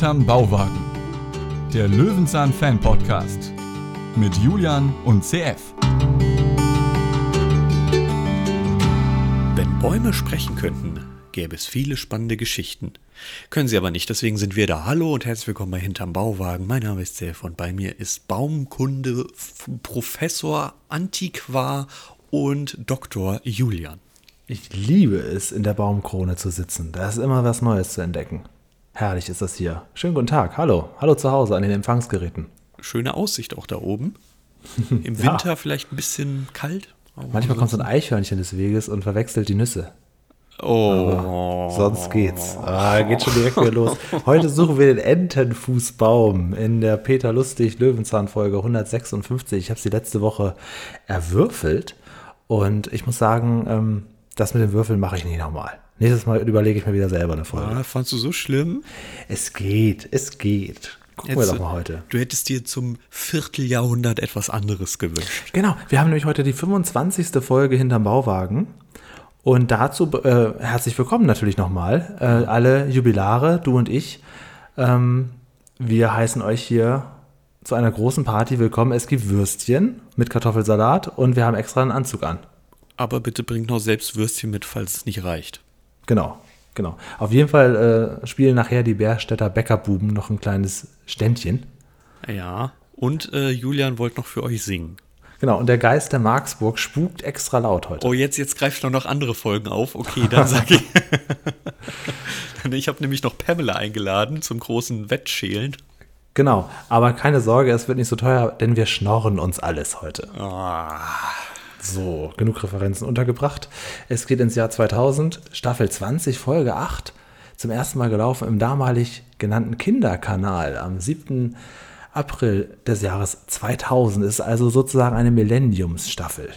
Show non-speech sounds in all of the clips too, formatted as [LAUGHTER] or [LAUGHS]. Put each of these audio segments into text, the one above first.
Hinterm Bauwagen. Der Löwenzahn Fan Podcast mit Julian und CF. Wenn Bäume sprechen könnten, gäbe es viele spannende Geschichten. Können sie aber nicht, deswegen sind wir da. Hallo und herzlich willkommen bei Hinterm Bauwagen. Mein Name ist CF und bei mir ist Baumkunde Professor, Antiquar und Dr. Julian. Ich liebe es, in der Baumkrone zu sitzen. Da ist immer was Neues zu entdecken. Herrlich ist das hier. Schönen guten Tag. Hallo. Hallo zu Hause an den Empfangsgeräten. Schöne Aussicht auch da oben. [LAUGHS] Im Winter ja. vielleicht ein bisschen kalt. Manchmal kommt so ein Eichhörnchen des Weges und verwechselt die Nüsse. Oh. Aber sonst geht's. Ah, geht schon direkt wieder los. [LAUGHS] Heute suchen wir den Entenfußbaum in der Peter Lustig Löwenzahn Folge 156. Ich habe sie letzte Woche erwürfelt und ich muss sagen, ähm, das mit den Würfeln mache ich nicht nochmal. Nächstes Mal überlege ich mir wieder selber eine Folge. Ah, fandst du so schlimm? Es geht, es geht. Gucken Jetzt, wir doch mal heute. Du hättest dir zum Vierteljahrhundert etwas anderes gewünscht. Genau, wir haben nämlich heute die 25. Folge hinterm Bauwagen. Und dazu äh, herzlich willkommen natürlich nochmal. Äh, alle Jubilare, du und ich. Ähm, wir heißen euch hier zu einer großen Party willkommen. Es gibt Würstchen mit Kartoffelsalat und wir haben extra einen Anzug an. Aber bitte bringt noch selbst Würstchen mit, falls es nicht reicht. Genau, genau. Auf jeden Fall äh, spielen nachher die Bärstädter Bäckerbuben noch ein kleines Ständchen. Ja, und äh, Julian wollte noch für euch singen. Genau, und der Geist der Marksburg spukt extra laut heute. Oh, jetzt, jetzt greift noch andere Folgen auf. Okay, dann sag ich. [LAUGHS] ich habe nämlich noch Pamela eingeladen zum großen Wettschälen. Genau, aber keine Sorge, es wird nicht so teuer, denn wir schnorren uns alles heute. Ah. So, genug Referenzen untergebracht. Es geht ins Jahr 2000, Staffel 20, Folge 8. Zum ersten Mal gelaufen im damalig genannten Kinderkanal am 7. April des Jahres 2000. Ist also sozusagen eine Millenniumsstaffel.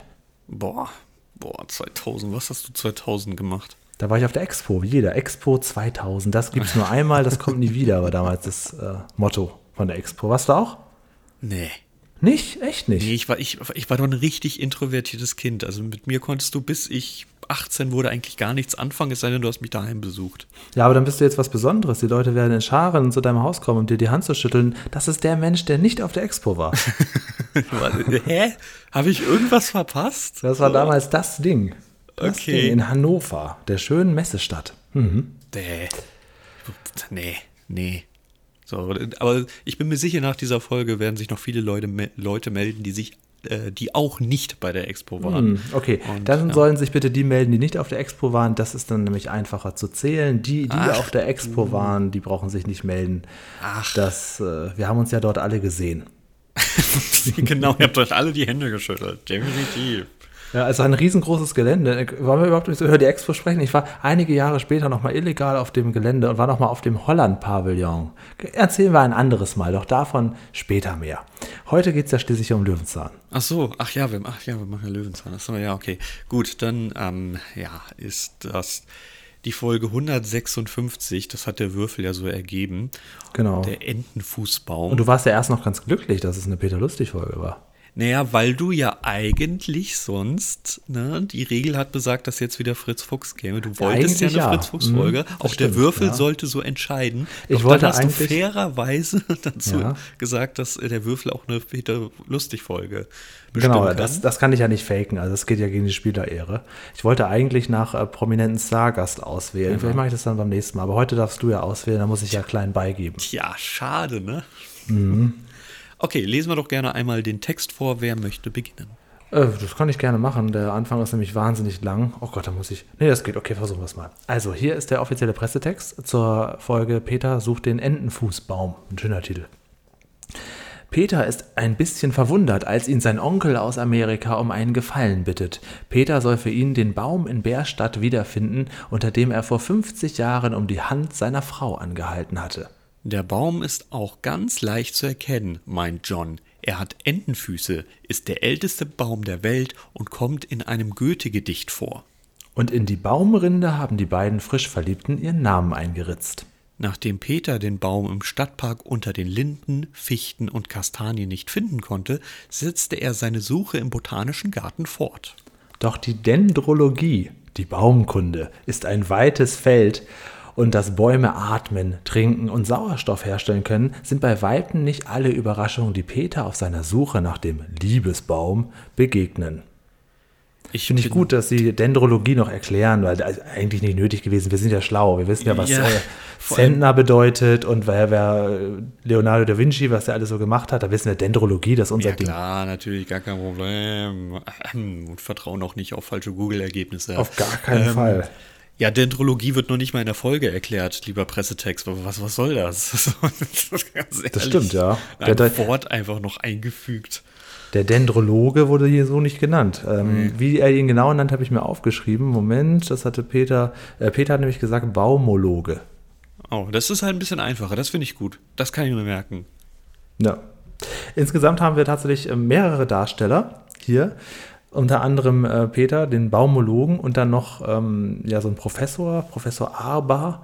Boah, boah, 2000. Was hast du 2000 gemacht? Da war ich auf der Expo, wie jeder. Expo 2000. Das gibt es nur einmal, das kommt nie wieder, war damals das äh, Motto von der Expo. Warst du auch? Nee. Nicht? Echt nicht? Nee, ich war, ich, ich war doch ein richtig introvertiertes Kind. Also mit mir konntest du, bis ich 18 wurde, eigentlich gar nichts anfangen, es sei denn, du hast mich daheim besucht. Ja, aber dann bist du jetzt was Besonderes. Die Leute werden in Scharen zu deinem Haus kommen, um dir die Hand zu schütteln. Das ist der Mensch, der nicht auf der Expo war. [LAUGHS] Hä? Habe ich irgendwas verpasst? Das war damals das Ding. Das okay. Ding in Hannover, der schönen Messestadt. Mhm. Nee. Nee, nee. So, aber ich bin mir sicher, nach dieser Folge werden sich noch viele Leute, Leute melden, die sich äh, die auch nicht bei der Expo waren. Hm, okay, Und, dann ja. sollen sich bitte die melden, die nicht auf der Expo waren. Das ist dann nämlich einfacher zu zählen. Die, die Ach, auf der Expo waren, die brauchen sich nicht melden. Ach. Das, äh, wir haben uns ja dort alle gesehen. [LAUGHS] genau, ihr habt euch alle die Hände geschüttelt. Definitiv. Ja, also ein riesengroßes Gelände. Wollen wir überhaupt nicht so über die Expo sprechen? Ich war einige Jahre später nochmal illegal auf dem Gelände und war nochmal auf dem Holland-Pavillon. Erzählen wir ein anderes Mal, doch davon später mehr. Heute geht es ja schließlich um Löwenzahn. Ach so, ach ja, wir, ach ja, wir machen ja Löwenzahn. Ach so, ja, okay. Gut, dann ähm, ja, ist das die Folge 156, das hat der Würfel ja so ergeben. Genau. Der Entenfußbaum. Und du warst ja erst noch ganz glücklich, dass es eine Peter Lustig-Folge war. Naja, weil du ja eigentlich sonst, ne, die Regel hat besagt, dass jetzt wieder Fritz Fuchs käme. Du wolltest ja eine ja. Fritz Fuchs-Folge. Mhm, Auch stimmt, der Würfel ja. sollte so entscheiden. Doch ich wollte dann hast du fairerweise [LAUGHS] dazu ja. gesagt, dass der Würfel auch eine Peter Lustig-Folge Genau, kann. Das, das kann ich ja nicht faken. Also das geht ja gegen die Spielerehre. Ich wollte eigentlich nach äh, prominenten Stargast auswählen. Vielleicht mache ich das dann beim nächsten Mal. Aber heute darfst du ja auswählen, da muss ich ja klein beigeben. Tja, schade, ne? Mhm. Okay, lesen wir doch gerne einmal den Text vor. Wer möchte beginnen? Äh, das kann ich gerne machen. Der Anfang ist nämlich wahnsinnig lang. Oh Gott, da muss ich. Nee, das geht. Okay, versuchen wir es mal. Also, hier ist der offizielle Pressetext zur Folge Peter sucht den Entenfußbaum. Ein schöner Titel. Peter ist ein bisschen verwundert, als ihn sein Onkel aus Amerika um einen Gefallen bittet. Peter soll für ihn den Baum in Bärstadt wiederfinden, unter dem er vor 50 Jahren um die Hand seiner Frau angehalten hatte. Der Baum ist auch ganz leicht zu erkennen, meint John. Er hat Entenfüße, ist der älteste Baum der Welt und kommt in einem Goethe-Gedicht vor. Und in die Baumrinde haben die beiden Frischverliebten ihren Namen eingeritzt. Nachdem Peter den Baum im Stadtpark unter den Linden, Fichten und Kastanien nicht finden konnte, setzte er seine Suche im Botanischen Garten fort. Doch die Dendrologie, die Baumkunde, ist ein weites Feld und dass Bäume atmen, trinken und Sauerstoff herstellen können, sind bei Weitem nicht alle Überraschungen, die Peter auf seiner Suche nach dem Liebesbaum begegnen. Ich Finde ich gut, dass sie Dendrologie noch erklären, weil das ist eigentlich nicht nötig gewesen. Wir sind ja schlau. Wir wissen ja, was Ja, äh, [LAUGHS] Zentner bedeutet und wer, wer äh, Leonardo da Vinci, was der alles so gemacht hat. Da wissen wir Dendrologie, das ist unser Ja Ding. klar, natürlich, gar kein Problem. Und vertrauen auch nicht auf falsche Google-Ergebnisse. Auf gar keinen Ähm, Fall. Ja, Dendrologie wird noch nicht mal in der Folge erklärt, lieber Pressetext. Was, was soll das? [LAUGHS] Ganz Das stimmt, ja. Ein Der- Wort einfach noch eingefügt. Der Dendrologe wurde hier so nicht genannt. Ähm, Wie er ihn genau nennt, habe ich mir aufgeschrieben. Moment, das hatte Peter. Äh, Peter hat nämlich gesagt Baumologe. Oh, das ist halt ein bisschen einfacher. Das finde ich gut. Das kann ich mir merken. Ja. Insgesamt haben wir tatsächlich äh, mehrere Darsteller hier. Unter anderem äh, Peter, den Baumologen, und dann noch ähm, ja, so ein Professor, Professor Arba.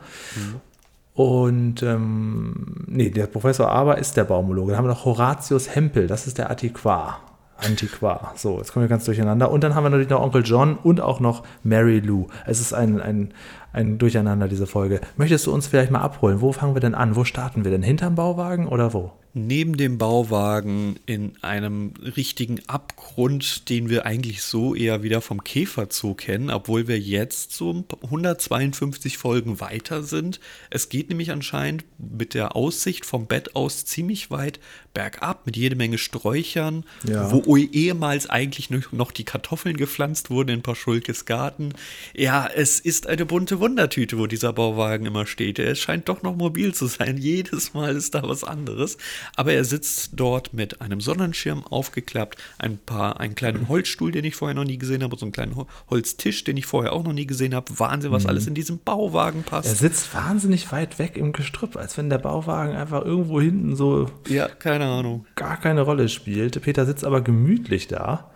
Und ähm, nee, der Professor Arba ist der Baumologe. Dann haben wir noch Horatius Hempel, das ist der Antiquar. Antiquar. So, jetzt kommen wir ganz durcheinander. Und dann haben wir natürlich noch Onkel John und auch noch Mary Lou. Es ist ein, ein, ein Durcheinander, diese Folge. Möchtest du uns vielleicht mal abholen? Wo fangen wir denn an? Wo starten wir denn? Hinterm Bauwagen oder wo? Neben dem Bauwagen in einem richtigen Abgrund, den wir eigentlich so eher wieder vom Käferzoo kennen, obwohl wir jetzt so 152 Folgen weiter sind. Es geht nämlich anscheinend mit der Aussicht vom Bett aus ziemlich weit bergab mit jede Menge Sträuchern, Ja. wo ehemals eigentlich noch noch die Kartoffeln gepflanzt wurden in Paschulkes Garten. Ja, es ist eine bunte Wundertüte, wo dieser Bauwagen immer steht. Er scheint doch noch mobil zu sein. [LAUGHS] Jedes Mal ist da was anderes. Aber er sitzt dort mit einem Sonnenschirm aufgeklappt, ein paar, einen kleinen Holzstuhl, den ich vorher noch nie gesehen habe, und so einen kleinen Hol- Holztisch, den ich vorher auch noch nie gesehen habe. Wahnsinn, was alles in diesem Bauwagen Er passt. sitzt wahnsinnig weit weg im Gestrüpp, als wenn der Bauwagen einfach irgendwo hinten so Ja, keine Ahnung. gar keine Rolle spielt. Peter sitzt aber gemütlich da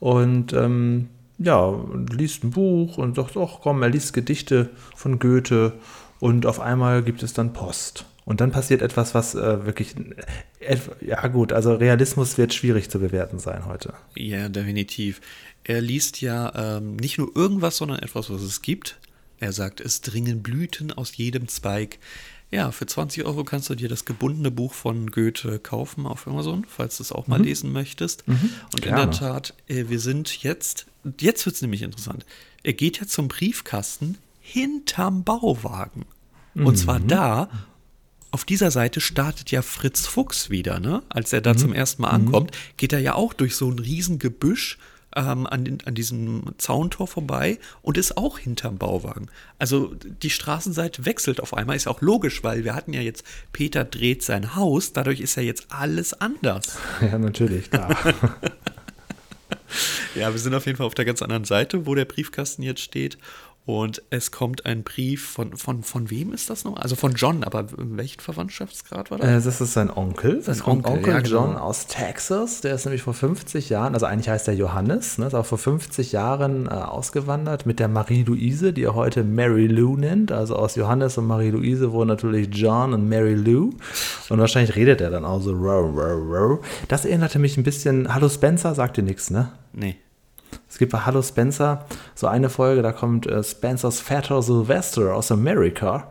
und ähm, ja, liest ein Buch und sagt, ach komm, er liest Gedichte von Goethe und auf einmal gibt es dann Post. Und dann passiert etwas, was äh, wirklich, äh, ja gut, also Realismus wird schwierig zu bewerten sein heute. Ja, definitiv. Er liest ja ähm, nicht nur irgendwas, sondern etwas, was es gibt. Er sagt, es dringen Blüten aus jedem Zweig. Ja, für 20 Euro kannst du dir das gebundene Buch von Goethe kaufen auf Amazon, falls du es auch mal lesen möchtest. Und in Gerne. der Tat, äh, wir sind jetzt, jetzt wird es nämlich interessant. Er geht ja zum Briefkasten hinterm Bauwagen. Und zwar da, auf dieser Seite startet ja Fritz Fuchs wieder, ne? Als er da zum ersten Mal ankommt, geht er ja auch durch so ein riesen Gebüsch ähm, an, den, an diesem Zauntor vorbei und ist auch hinterm Bauwagen. Also die Straßenseite wechselt auf einmal, ist auch logisch, weil wir hatten ja jetzt, Peter dreht sein Haus, dadurch ist ja jetzt alles anders. [LAUGHS] Ja, natürlich, klar. [LAUGHS] Ja, wir sind auf jeden Fall auf der ganz anderen Seite, wo der Briefkasten jetzt steht. Und es kommt ein Brief von, von, von wem ist das noch? Also von John, aber in welchem Verwandtschaftsgrad war das? Äh, das ist sein Onkel. Sein Onkel, Onkel ja, genau. John aus Texas. Der ist nämlich vor 50 Jahren, also eigentlich heißt er Johannes, ne, ist auch vor 50 Jahren äh, ausgewandert mit der Marie-Louise, die er heute Mary Lou nennt. Also aus Johannes und Marie-Louise wurden natürlich John und Mary Lou. Und wahrscheinlich redet er dann auch so. Row, row, row. Das erinnerte mich ein bisschen. Hallo Spencer, sagt dir nichts, ne? Nee. Es gibt bei Hallo Spencer so eine Folge, da kommt äh, Spencers Vater Sylvester aus Amerika.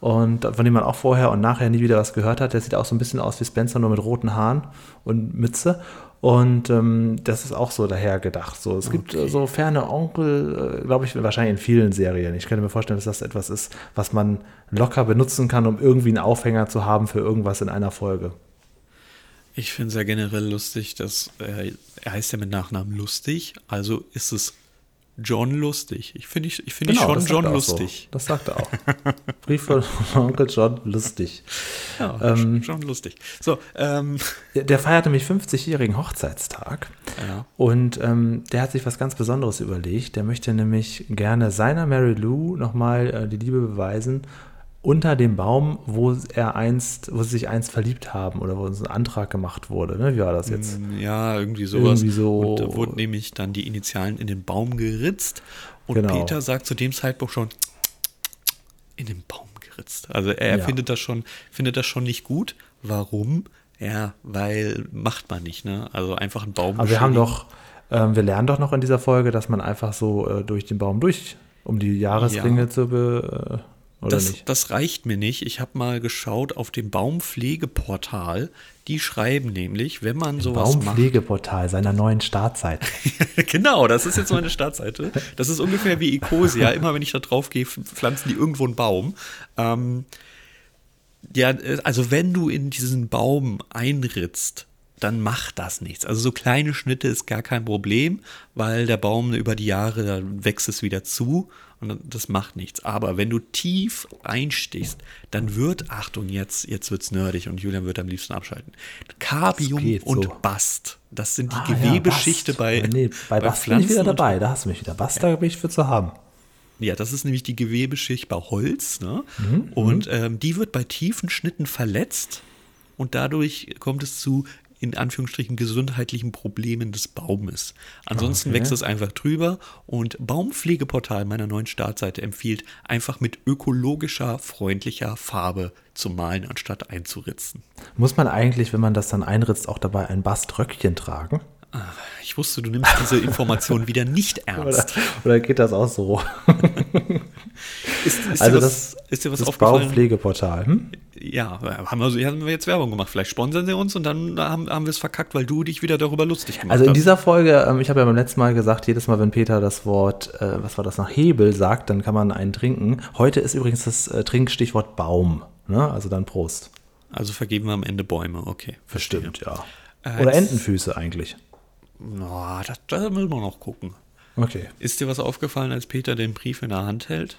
Und von dem man auch vorher und nachher nie wieder was gehört hat. Der sieht auch so ein bisschen aus wie Spencer, nur mit roten Haaren und Mütze. Und ähm, das ist auch so daher gedacht. So, es gibt äh, so ferne Onkel, äh, glaube ich, wahrscheinlich in vielen Serien. Ich könnte mir vorstellen, dass das etwas ist, was man locker benutzen kann, um irgendwie einen Aufhänger zu haben für irgendwas in einer Folge. Ich finde es ja generell lustig, dass äh, er heißt ja mit Nachnamen lustig, also ist es John lustig. Ich finde ich, ich finde Genau, schon John lustig. So. Das sagt er auch. [LAUGHS] Brief von Onkel John lustig. Ja, Ähm, schon lustig. So, ähm, Der, der feiert nämlich 50-jährigen Hochzeitstag. Ja. Und ähm, der hat sich was ganz Besonderes überlegt. Der möchte nämlich gerne seiner Mary Lou nochmal äh, die Liebe beweisen unter dem Baum, wo er einst, wo sie sich einst verliebt haben oder wo so ein Antrag gemacht wurde. Ne? Wie war das jetzt? ja, irgendwie sowas. Irgendwie so- Und da wurden nämlich dann die Initialen in den Baum geritzt und Genau. Peter sagt zu dem Zeitpunkt schon in den Baum geritzt. Also er Ja. findet das schon, findet das schon nicht gut. Warum? Ja, weil macht man nicht, ne? Also einfach einen Baum. Aber wir haben doch, ähm, wir lernen doch noch in dieser Folge, dass man einfach so äh, durch den Baum durch, um die Jahresringe Ja. zu be, äh, das, das reicht mir nicht. Ich habe mal geschaut auf dem Baumpflegeportal. Die schreiben nämlich, wenn man sowas macht. Baumpflegeportal seiner neuen Startseite. [LAUGHS] genau, das ist jetzt meine Startseite. Das ist ungefähr wie Ecosia. Immer wenn ich da drauf gehe, pflanzen die irgendwo einen Baum. Ähm, ja, äh, also wenn du in diesen Baum einritzt, dann macht das nichts. Also so kleine Schnitte ist gar kein Problem, weil der Baum über die Jahre, da wächst es wieder zu und das macht nichts. Aber wenn du tief einstichst, dann wird, Achtung, jetzt, jetzt wird's nerdig und Julian wird am liebsten abschalten. Kabium geht und so. Bast. Das sind die Ah, ja, Gewebeschichte Bast. bei, Nee, bei, Bast bin ich wieder dabei. Da hast du mich wieder. Bast, da bin ich für zu haben. ja, das ist nämlich die Gewebeschicht bei Holz. Ne? Mhm, Und ähm, die wird bei tiefen Schnitten verletzt und dadurch kommt es zu, in Anführungsstrichen, gesundheitlichen Problemen des Baumes. Ansonsten Okay. wächst es einfach drüber und Baumpflegeportal meiner neuen Startseite empfiehlt, einfach mit ökologischer, freundlicher Farbe zu malen, anstatt einzuritzen. Muss man eigentlich, wenn man das dann einritzt, auch dabei ein Baströckchen tragen? Ich wusste, du nimmst diese Information [LAUGHS] wieder nicht Oder, ernst. oder geht das auch so? [LAUGHS] Ist, ist also dir was, das, ist dir was das aufgefallen? Baumpflegeportal. Hm? Ja, haben wir, haben wir jetzt Werbung gemacht. Vielleicht sponsern sie uns und dann haben, haben wir es verkackt, weil du dich wieder darüber lustig gemacht Also in hast. dieser Folge, ähm, ich habe ja beim letzten Mal gesagt, jedes Mal, wenn Peter das Wort, äh, was war das, nach Hebel sagt, dann kann man einen trinken. Heute ist übrigens das äh, Trinkstichwort Baum. Ne? Also dann Prost. Also vergeben wir am Ende Bäume, okay. verstehe. ja. Äh, Oder das- Entenfüße eigentlich. Na, das, da müssen wir noch gucken. Okay. Ist dir was aufgefallen, als Peter den Brief in der Hand hält?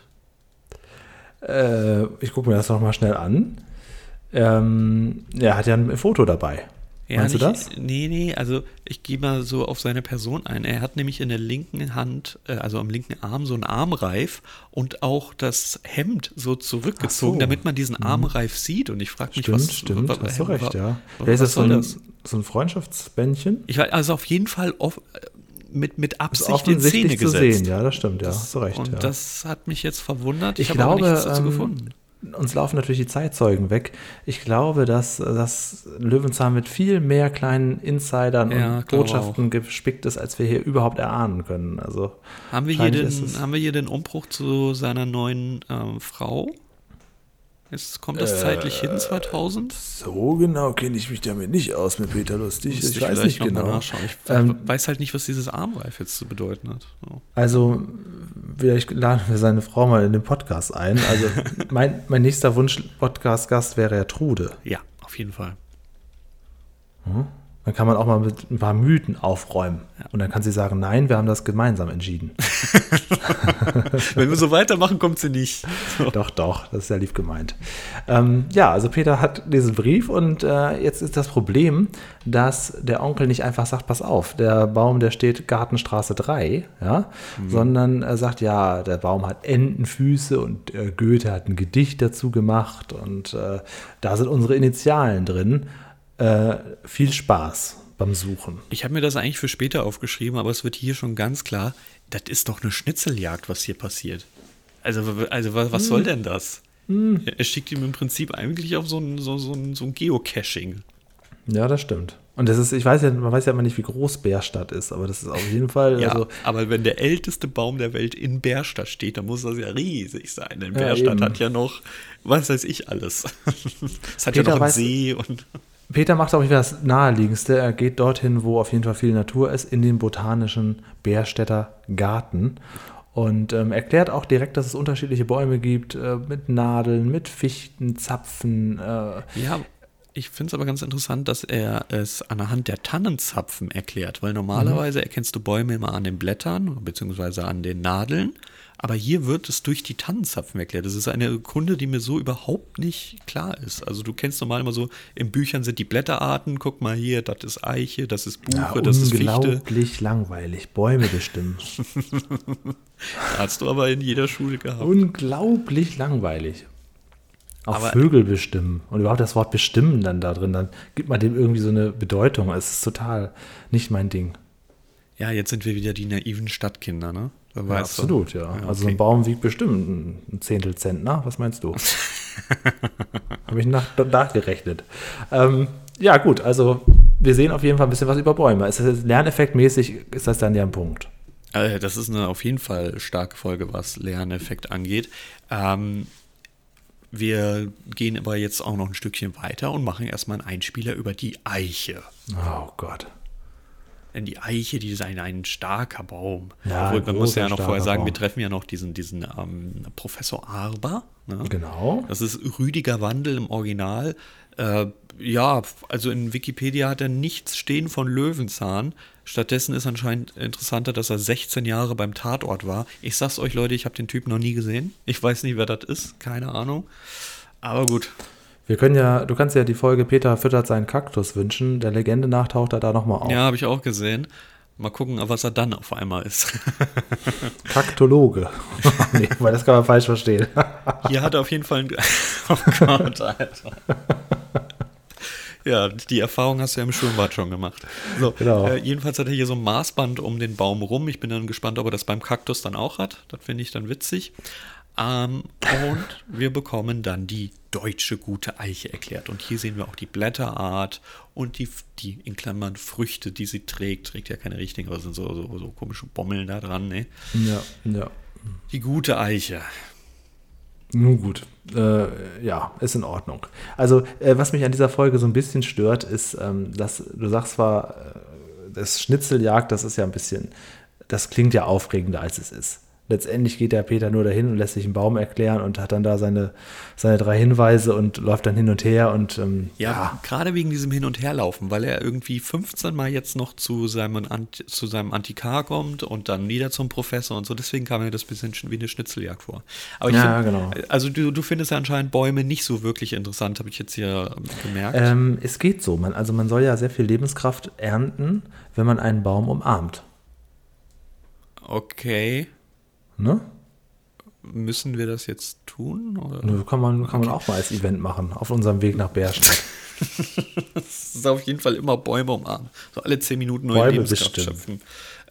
Äh, ich gucke mir das noch mal schnell an. Ähm, er hat ja ein Foto dabei. Meinst du das? Nee, nee, also ich gehe mal so auf seine Person ein. Er hat nämlich in der linken Hand, äh, also am linken Arm, so einen Armreif und auch das Hemd so zurückgezogen, so. damit man diesen Armreif sieht. Und ich frage mich, Stimmt, was. stimmt, wa- hast du recht, wa- ja. Vielleicht ist was das so ein, das? so ein Freundschaftsbändchen. Ich weiß, also auf jeden Fall auf, mit, mit Absicht in Szene zu gesetzt. sehen, ja, das stimmt, ja, hast du recht. Und ja. das hat mich jetzt verwundert. Ich habe aber glaube, nichts dazu ähm, gefunden. uns laufen natürlich die Zeitzeugen weg. Ich glaube, dass das Löwenzahn mit viel mehr kleinen Insidern Ja, und Botschaften gespickt ist, als wir hier überhaupt erahnen können. Also Haben wir, hier den, haben wir hier den Umbruch zu seiner neuen ähm, Frau? Ist, kommt das zeitlich Äh, hin, 2000? so genau kenne ich mich damit nicht aus mit Peter Lustig. Müsste Ich weiß nicht genau. Ich Ähm, weiß halt nicht, was dieses Armreif jetzt zu bedeuten hat. So. Also, vielleicht laden wir seine Frau mal in den Podcast ein. Also, [LAUGHS] mein, mein nächster Wunsch-Podcast-Gast wäre ja Trude. Ja, auf jeden Fall. Dann kann man auch mal mit ein paar Mythen aufräumen. Und dann kann sie sagen, nein, wir haben das gemeinsam entschieden. [LAUGHS] Wenn wir so weitermachen, kommt sie nicht. So. [LAUGHS] doch, doch, das ist ja lieb gemeint. Ähm, ja, also Peter hat diesen Brief und äh, jetzt ist das Problem, dass der Onkel nicht einfach sagt, pass auf, der Baum, der steht Gartenstraße 3, ja, sondern er sagt, ja, der Baum hat Entenfüße und äh, Goethe hat ein Gedicht dazu gemacht und äh, da sind unsere Initialen drin. Äh, viel Spaß beim Suchen. Ich habe mir das eigentlich für später aufgeschrieben, aber es wird hier schon ganz klar, das ist doch eine Schnitzeljagd, was hier passiert. Also, also wa- was Hm. soll denn das? Er schickt ihm im Prinzip eigentlich auf so ein, so, so ein, so ein Geocaching. Ja, das stimmt. Und das ist, ich weiß ja, man weiß ja immer nicht, wie groß Bärstadt ist, aber das ist auf jeden Fall, Ja, also aber wenn der älteste Baum der Welt in Bärstadt steht, dann muss das ja riesig sein. Denn Ja, Bärstadt eben. hat ja noch, was weiß ich alles. [LAUGHS] Es hat Peter ja noch einen weiß- See und Peter macht auch wieder das Naheliegendste. Er geht dorthin, wo auf jeden Fall viel Natur ist, in den botanischen Bärstädter Garten. Und ähm, erklärt auch direkt, dass es unterschiedliche Bäume gibt, äh, mit Nadeln, mit Fichten, Zapfen. Äh, Ja, ich finde es aber ganz interessant, dass er es anhand der Tannenzapfen erklärt, weil normalerweise erkennst du Bäume immer an den Blättern beziehungsweise an den Nadeln, aber hier wird es durch die Tannenzapfen erklärt. Das ist eine Kunde, die mir so überhaupt nicht klar ist. Also du kennst normal immer so, in Büchern sind die Blätterarten, guck mal hier, das ist Eiche, das ist Buche, ja, das ist Fichte. unglaublich langweilig. Bäume bestimmen. [LAUGHS] Hast du aber in jeder Schule gehabt. unglaublich langweilig. Auch Aber- Vögel bestimmen. Und überhaupt das Wort bestimmen dann da drin, dann gibt man dem irgendwie so eine Bedeutung. Es ist total nicht mein Ding. Ja, jetzt sind wir wieder die naiven Stadtkinder, ne? Ja, absolut, ja. Also so okay. ein Baum wiegt bestimmt ein Zehntel Zentner. Was meinst du? [LAUGHS] Habe ich nach, nachgerechnet. Ähm, ja, gut, also wir sehen auf jeden Fall ein bisschen was über Bäume. Ist das jetzt lerneffektmäßig, ist das dann ja ein Punkt. Äh, Das ist eine auf jeden Fall starke Folge, was Lerneffekt angeht. Ähm, wir gehen aber jetzt auch noch ein Stückchen weiter und machen erstmal einen Einspieler über die Eiche. Oh Gott. Denn die Eiche, die ist ein, ein starker Baum. Ja, Obwohl, man muss ja noch vorher sagen, wir Baum. treffen ja noch diesen, diesen ähm, Professor Arber. Ne? Genau. Das ist Rüdiger Wandel im Original. Äh, ja, also in Wikipedia hat er nichts stehen von Löwenzahn. Stattdessen ist anscheinend interessanter, dass er 16 Jahre beim Tatort war. Ich sag's euch, Leute, ich habe den Typen noch nie gesehen. Ich weiß nicht, wer das ist. Keine Ahnung. Aber gut. Wir können ja, du kannst ja die Folge Peter füttert seinen Kaktus wünschen. Der Legende nach taucht er da nochmal auf. Ja, habe ich auch gesehen. Mal gucken, was er dann auf einmal ist. [LAUGHS] Kaktologe. [LAUGHS] nee, weil das kann man falsch verstehen. Hier hat er auf jeden Fall ein. [LAUGHS] Oh Gott, Alter. Ja, die Erfahrung hast du ja im Schwimmbad schon gemacht. So, Genau. äh, jedenfalls hat er hier so ein Maßband um den Baum rum. Ich bin dann gespannt, ob er das beim Kaktus dann auch hat. Das finde ich dann witzig. Ähm, und wir bekommen dann die deutsche gute Eiche erklärt. Und hier sehen wir auch die Blätterart und die, die in Klammern Früchte, die sie trägt. Trägt ja keine richtigen, aber sind so, so, so komische Bommeln da dran. Ne? ja, ja. Die gute Eiche. Nun gut. Äh, ja, ist in Ordnung. Also, äh, was mich an dieser Folge so ein bisschen stört, ist, ähm, dass du sagst zwar, äh, das Schnitzeljagd, das ist ja ein bisschen, das klingt ja aufregender, als es ist. Letztendlich geht der Peter nur dahin und lässt sich einen Baum erklären und hat dann da seine, seine drei Hinweise und läuft dann hin und her und ähm, Ja, gerade wegen diesem Hin- und Herlaufen, weil er irgendwie 15 Mal jetzt noch zu seinem, Ant zu seinem Antikar kommt und dann wieder zum Professor und so. Deswegen kam mir das ein bisschen sch- wie eine Schnitzeljagd vor. Aber Ja, find, genau. Also du, du findest ja anscheinend Bäume nicht so wirklich interessant, habe ich jetzt hier ähm, gemerkt. Ähm, es geht so. Man, also man soll ja sehr viel Lebenskraft ernten, wenn man einen Baum umarmt. okay, Ne? müssen wir das jetzt tun? Oder? Kann man, kann man auch mal als Event machen, auf unserem Weg nach Bärstadt. [LAUGHS] Das ist auf jeden Fall immer Bäume umarmen. So alle zehn Minuten neue Bäume Lebenskraft bestimmen. schöpfen.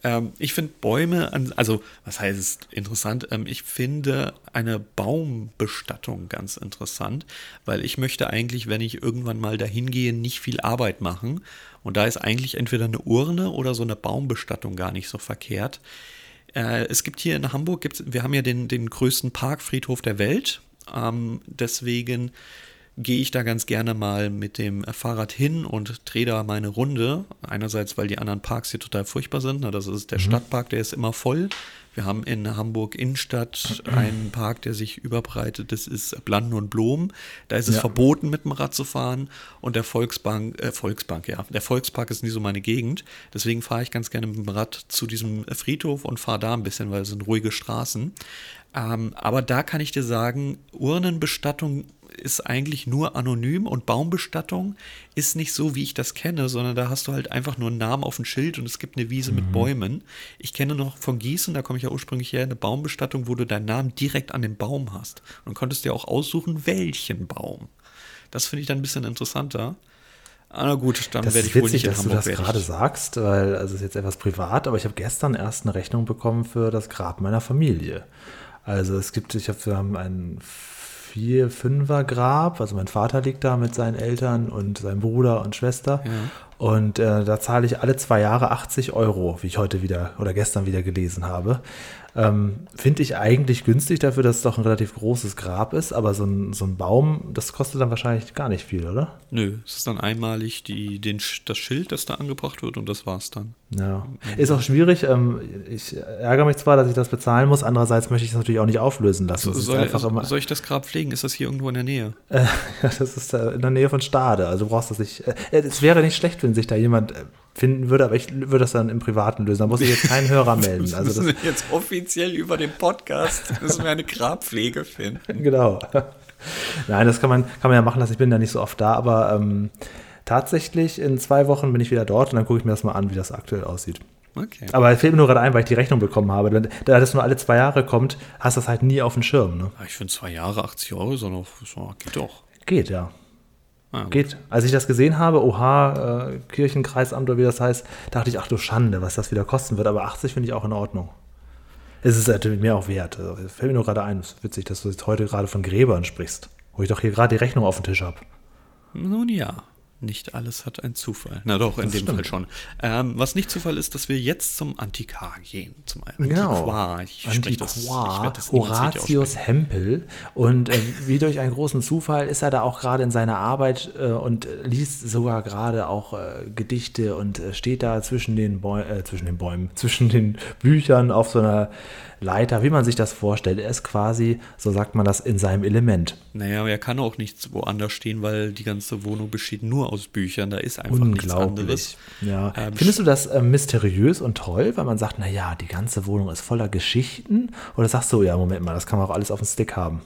Ähm, ich finde Bäume, an, also was heißt es interessant? Ähm, ich finde eine Baumbestattung ganz interessant, weil ich möchte eigentlich, wenn ich irgendwann mal dahin gehe, nicht viel Arbeit machen. Und da ist eigentlich entweder eine Urne oder so eine Baumbestattung gar nicht so verkehrt. Äh, es gibt hier in Hamburg, gibt's, wir haben ja den, den größten Parkfriedhof der Welt. Ähm, deswegen gehe ich da ganz gerne mal mit dem Fahrrad hin und drehe da meine Runde. Einerseits, weil die anderen Parks hier total furchtbar sind. Na, Das ist der Stadtpark, der ist immer voll. Wir haben in Hamburg Innenstadt einen Park, der sich überbreitet. Das ist Blanden und Blom. Da ist es Ja. verboten, mit dem Rad zu fahren. Und der Volksbank, äh, Volksbank, ja. Der Volkspark ist nie so meine Gegend. Deswegen fahre ich ganz gerne mit dem Rad zu diesem Friedhof und fahre da ein bisschen, weil es sind ruhige Straßen. Ähm, aber da kann ich dir sagen, Urnenbestattung ist eigentlich nur anonym und Baumbestattung ist nicht so, wie ich das kenne, sondern da hast du halt einfach nur einen Namen auf dem Schild und es gibt eine Wiese mit Bäumen. Ich kenne noch von Gießen, da komme ich ja ursprünglich her, eine Baumbestattung, wo du deinen Namen direkt an dem Baum hast und konntest dir auch aussuchen, welchen Baum. Das finde ich dann ein bisschen interessanter. Ah, na gut, dann Das werde ich wohl witzig, nicht in dass du Hamburg das werde ich- gerade sagst, weil also es ist jetzt etwas privat, aber ich habe gestern erst eine Rechnung bekommen für das Grab meiner Familie. Also es gibt, ich habe wir haben ein vier Fünfer Grab, also mein Vater liegt da mit seinen Eltern und seinem Bruder und Schwester. Und äh, da zahle ich alle zwei Jahre 80 Euro, wie ich heute wieder oder gestern wieder gelesen habe. Ähm, Finde ich eigentlich günstig dafür, dass es doch ein relativ großes Grab ist, aber so ein, so ein Baum, das kostet dann wahrscheinlich gar nicht viel, oder? Nö, es ist dann einmalig die, den, das Schild, das da angebracht wird und das war's dann. Ja, ist auch schwierig. Ähm, ich ärgere mich zwar, dass ich das bezahlen muss, andererseits möchte ich es natürlich auch nicht auflösen lassen. So, soll, immer, soll ich das Grab pflegen? Ist das hier irgendwo in der Nähe? äh, [LAUGHS] ja, das ist äh, in der Nähe von Stade. Also du brauchst das nicht. Äh, es wäre nicht schlecht, wenn sich da jemand äh, finden würde, aber ich würde das dann im Privaten lösen. Da muss ich jetzt keinen Hörer [LAUGHS] melden. Also müssen das, wir jetzt offiziell über den Podcast müssen wir eine Grabpflege finden. genau. Nein, das kann man, kann man ja machen lassen. Ich bin da nicht so oft da, aber ähm, tatsächlich in zwei Wochen bin ich wieder dort und dann gucke ich mir das mal an, wie das aktuell aussieht. Okay. Aber es fehlt mir nur gerade ein, weil ich die Rechnung bekommen habe. Da das nur alle zwei Jahre kommt, hast du das halt nie auf dem Schirm. Ne? Ich finde zwei Jahre, 80 Euro, so noch, so, geht doch. Geht, ja. Ah. Geht. Als ich das gesehen habe, oha, äh, Kirchenkreisamt oder wie das heißt, dachte ich, ach du Schande, was das wieder kosten wird. Aber 80 finde ich auch in Ordnung. Es ist natürlich mir auch wert. Also, fällt mir nur gerade ein, es ist witzig, dass du jetzt heute gerade von Gräbern sprichst, wo ich doch hier gerade die Rechnung auf dem Tisch habe. Nun ja. Nicht alles hat einen Zufall. Na doch, in Das dem stimmt. Fall schon. Ähm, was nicht Zufall ist, dass wir jetzt zum Antiquar gehen. Zum Genau. Antiquar. Das- ich Antiquar, das Horatius. Hempel. Und äh, wie durch einen großen Zufall ist er da auch gerade in seiner Arbeit äh, und liest sogar gerade auch äh, Gedichte und äh, steht da zwischen den, Bäu äh, zwischen den Bäumen, [LAUGHS] zwischen den Büchern auf so einer Leiter, wie man sich das vorstellt. Er ist quasi, so sagt man das, in seinem Element. Naja, er kann auch nicht woanders stehen, weil die ganze Wohnung besteht nur aus Büchern. Da ist einfach nichts anderes. Ja. Ähm, Findest du das äh, mysteriös und toll, weil man sagt, naja, die ganze Wohnung ist voller Geschichten? Oder sagst du, ja, Moment mal, das kann man auch alles auf dem Stick haben?